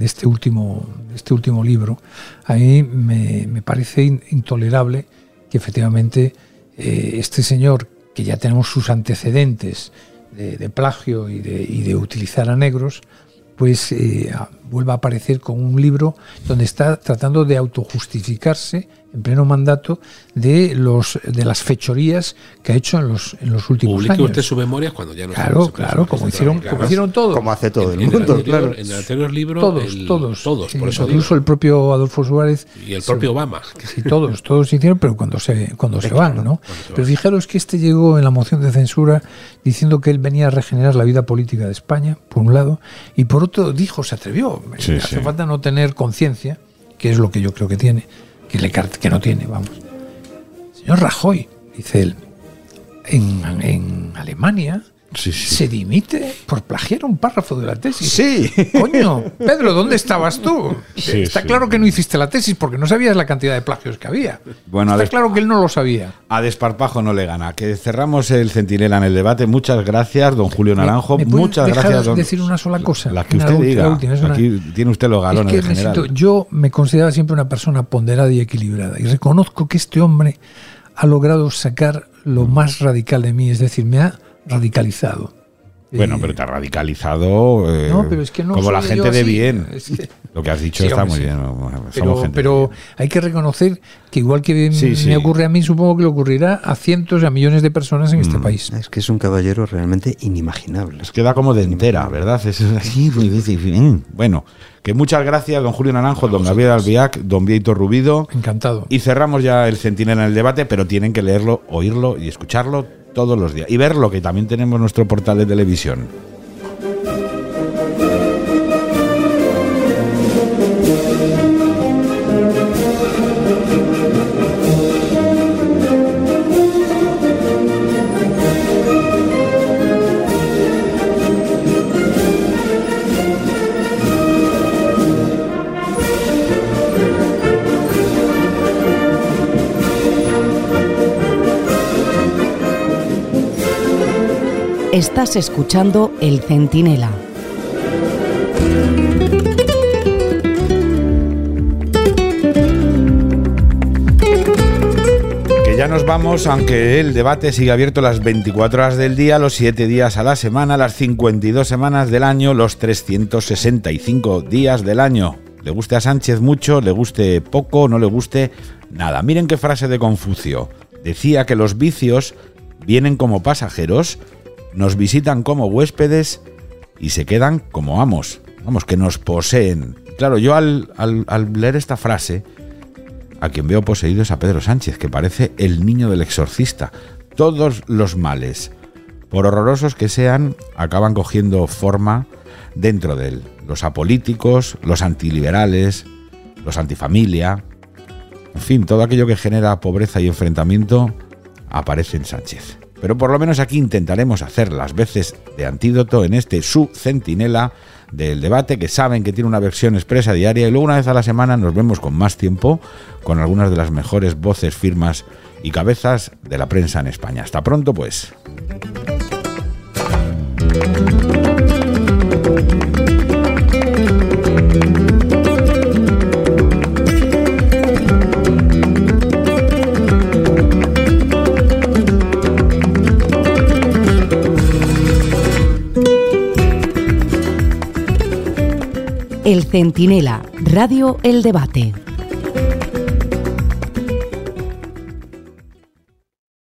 este, último, este último libro, a mí me, parece intolerable que efectivamente eh, este señor que ya tenemos sus antecedentes de, plagio y de, utilizar a negros, pues eh, vuelva a aparecer con un libro donde está tratando de autojustificarse en pleno mandato de los de las fechorías que ha hecho en los en los últimos Publique años. usted su memoria cuando ya no Claro, claro, como hicieron, como hicieron todos. Como hace todo el en, mundo, el anterior, claro. En el anterior libro, Todos, el- todos. todos, por eso incluso digo. el propio Adolfo Suárez. y el propio Obama. Sí, todos, todos hicieron, pero cuando se, cuando se van, ¿no? Pero fijaros que este llegó en la moción de censura diciendo que él venía a regenerar la vida política de España, por un lado, y por otro dijo, se atrevió. Sí, Hace sí. falta no tener conciencia, que es lo que yo creo que tiene, que, le, que no tiene, vamos. Señor Rajoy, dice él, en, en Alemania Sí, sí. se dimite por plagiar un párrafo de la tesis. Sí. Coño, Pedro, ¿dónde estabas tú? Sí, Está claro que no hiciste la tesis porque no sabías la cantidad de plagios que había. Bueno, Está claro que él no lo sabía. A desparpajo no le gana. Que cerramos el centinela en el debate. Muchas gracias, don Julio Naranjo. ¿Me Muchas dejar gracias, don. decir una sola cosa? La que usted diga. última, una- Aquí tiene usted los galones es que de general. necesito- yo me consideraba siempre una persona ponderada y equilibrada y reconozco que este hombre ha logrado sacar lo más radical de mí, es decir, me ha radicalizado. Bueno, Eh, pero te ha radicalizado eh, No, pero es que no como la gente de bien. Es que- Lo que has dicho Sí, está hombre, muy sí. bien. Somos Pero, gente de pero bien. hay que reconocer que igual que Sí, sí. me ocurre a mí, supongo que le ocurrirá a cientos y a millones de personas en este Mm. país. Es que es un caballero realmente inimaginable. Es que da como de entera, ¿verdad? Es así, muy difícil. Bueno, que muchas gracias, don Julio Naranjo, don Gabriel Albiac, don Vieito Rubido. Encantado. Y cerramos ya el centinela en el debate, pero tienen que leerlo, oírlo y escucharlo todos los días. Y verlo, que también tenemos nuestro portal de televisión. Estás escuchando El Centinela. Que ya nos vamos, aunque el debate sigue abierto las 24 horas del día, los 7 días a la semana, las 52 semanas del año, los 365 días del año. Le guste a Sánchez mucho, le guste poco, no le guste nada. Miren qué frase de Confucio. Decía que los vicios vienen como pasajeros, nos visitan como huéspedes y se quedan como amos. Vamos, que nos poseen. Claro, yo al, al- al leer esta frase, a quien veo poseído es a Pedro Sánchez, que parece el niño del exorcista. Todos los males, por horrorosos que sean, acaban cogiendo forma dentro de él. Los apolíticos, los antiliberales, los antifamilia, en fin, todo aquello que genera pobreza y enfrentamiento aparece en Sánchez. Pero por lo menos aquí intentaremos hacer las veces de antídoto en este su centinela del debate, que saben que tiene una versión expresa diaria y luego una vez a la semana nos vemos con más tiempo con algunas de las mejores voces, firmas y cabezas de la prensa en España. Hasta pronto pues. El Centinela, Radio El Debate.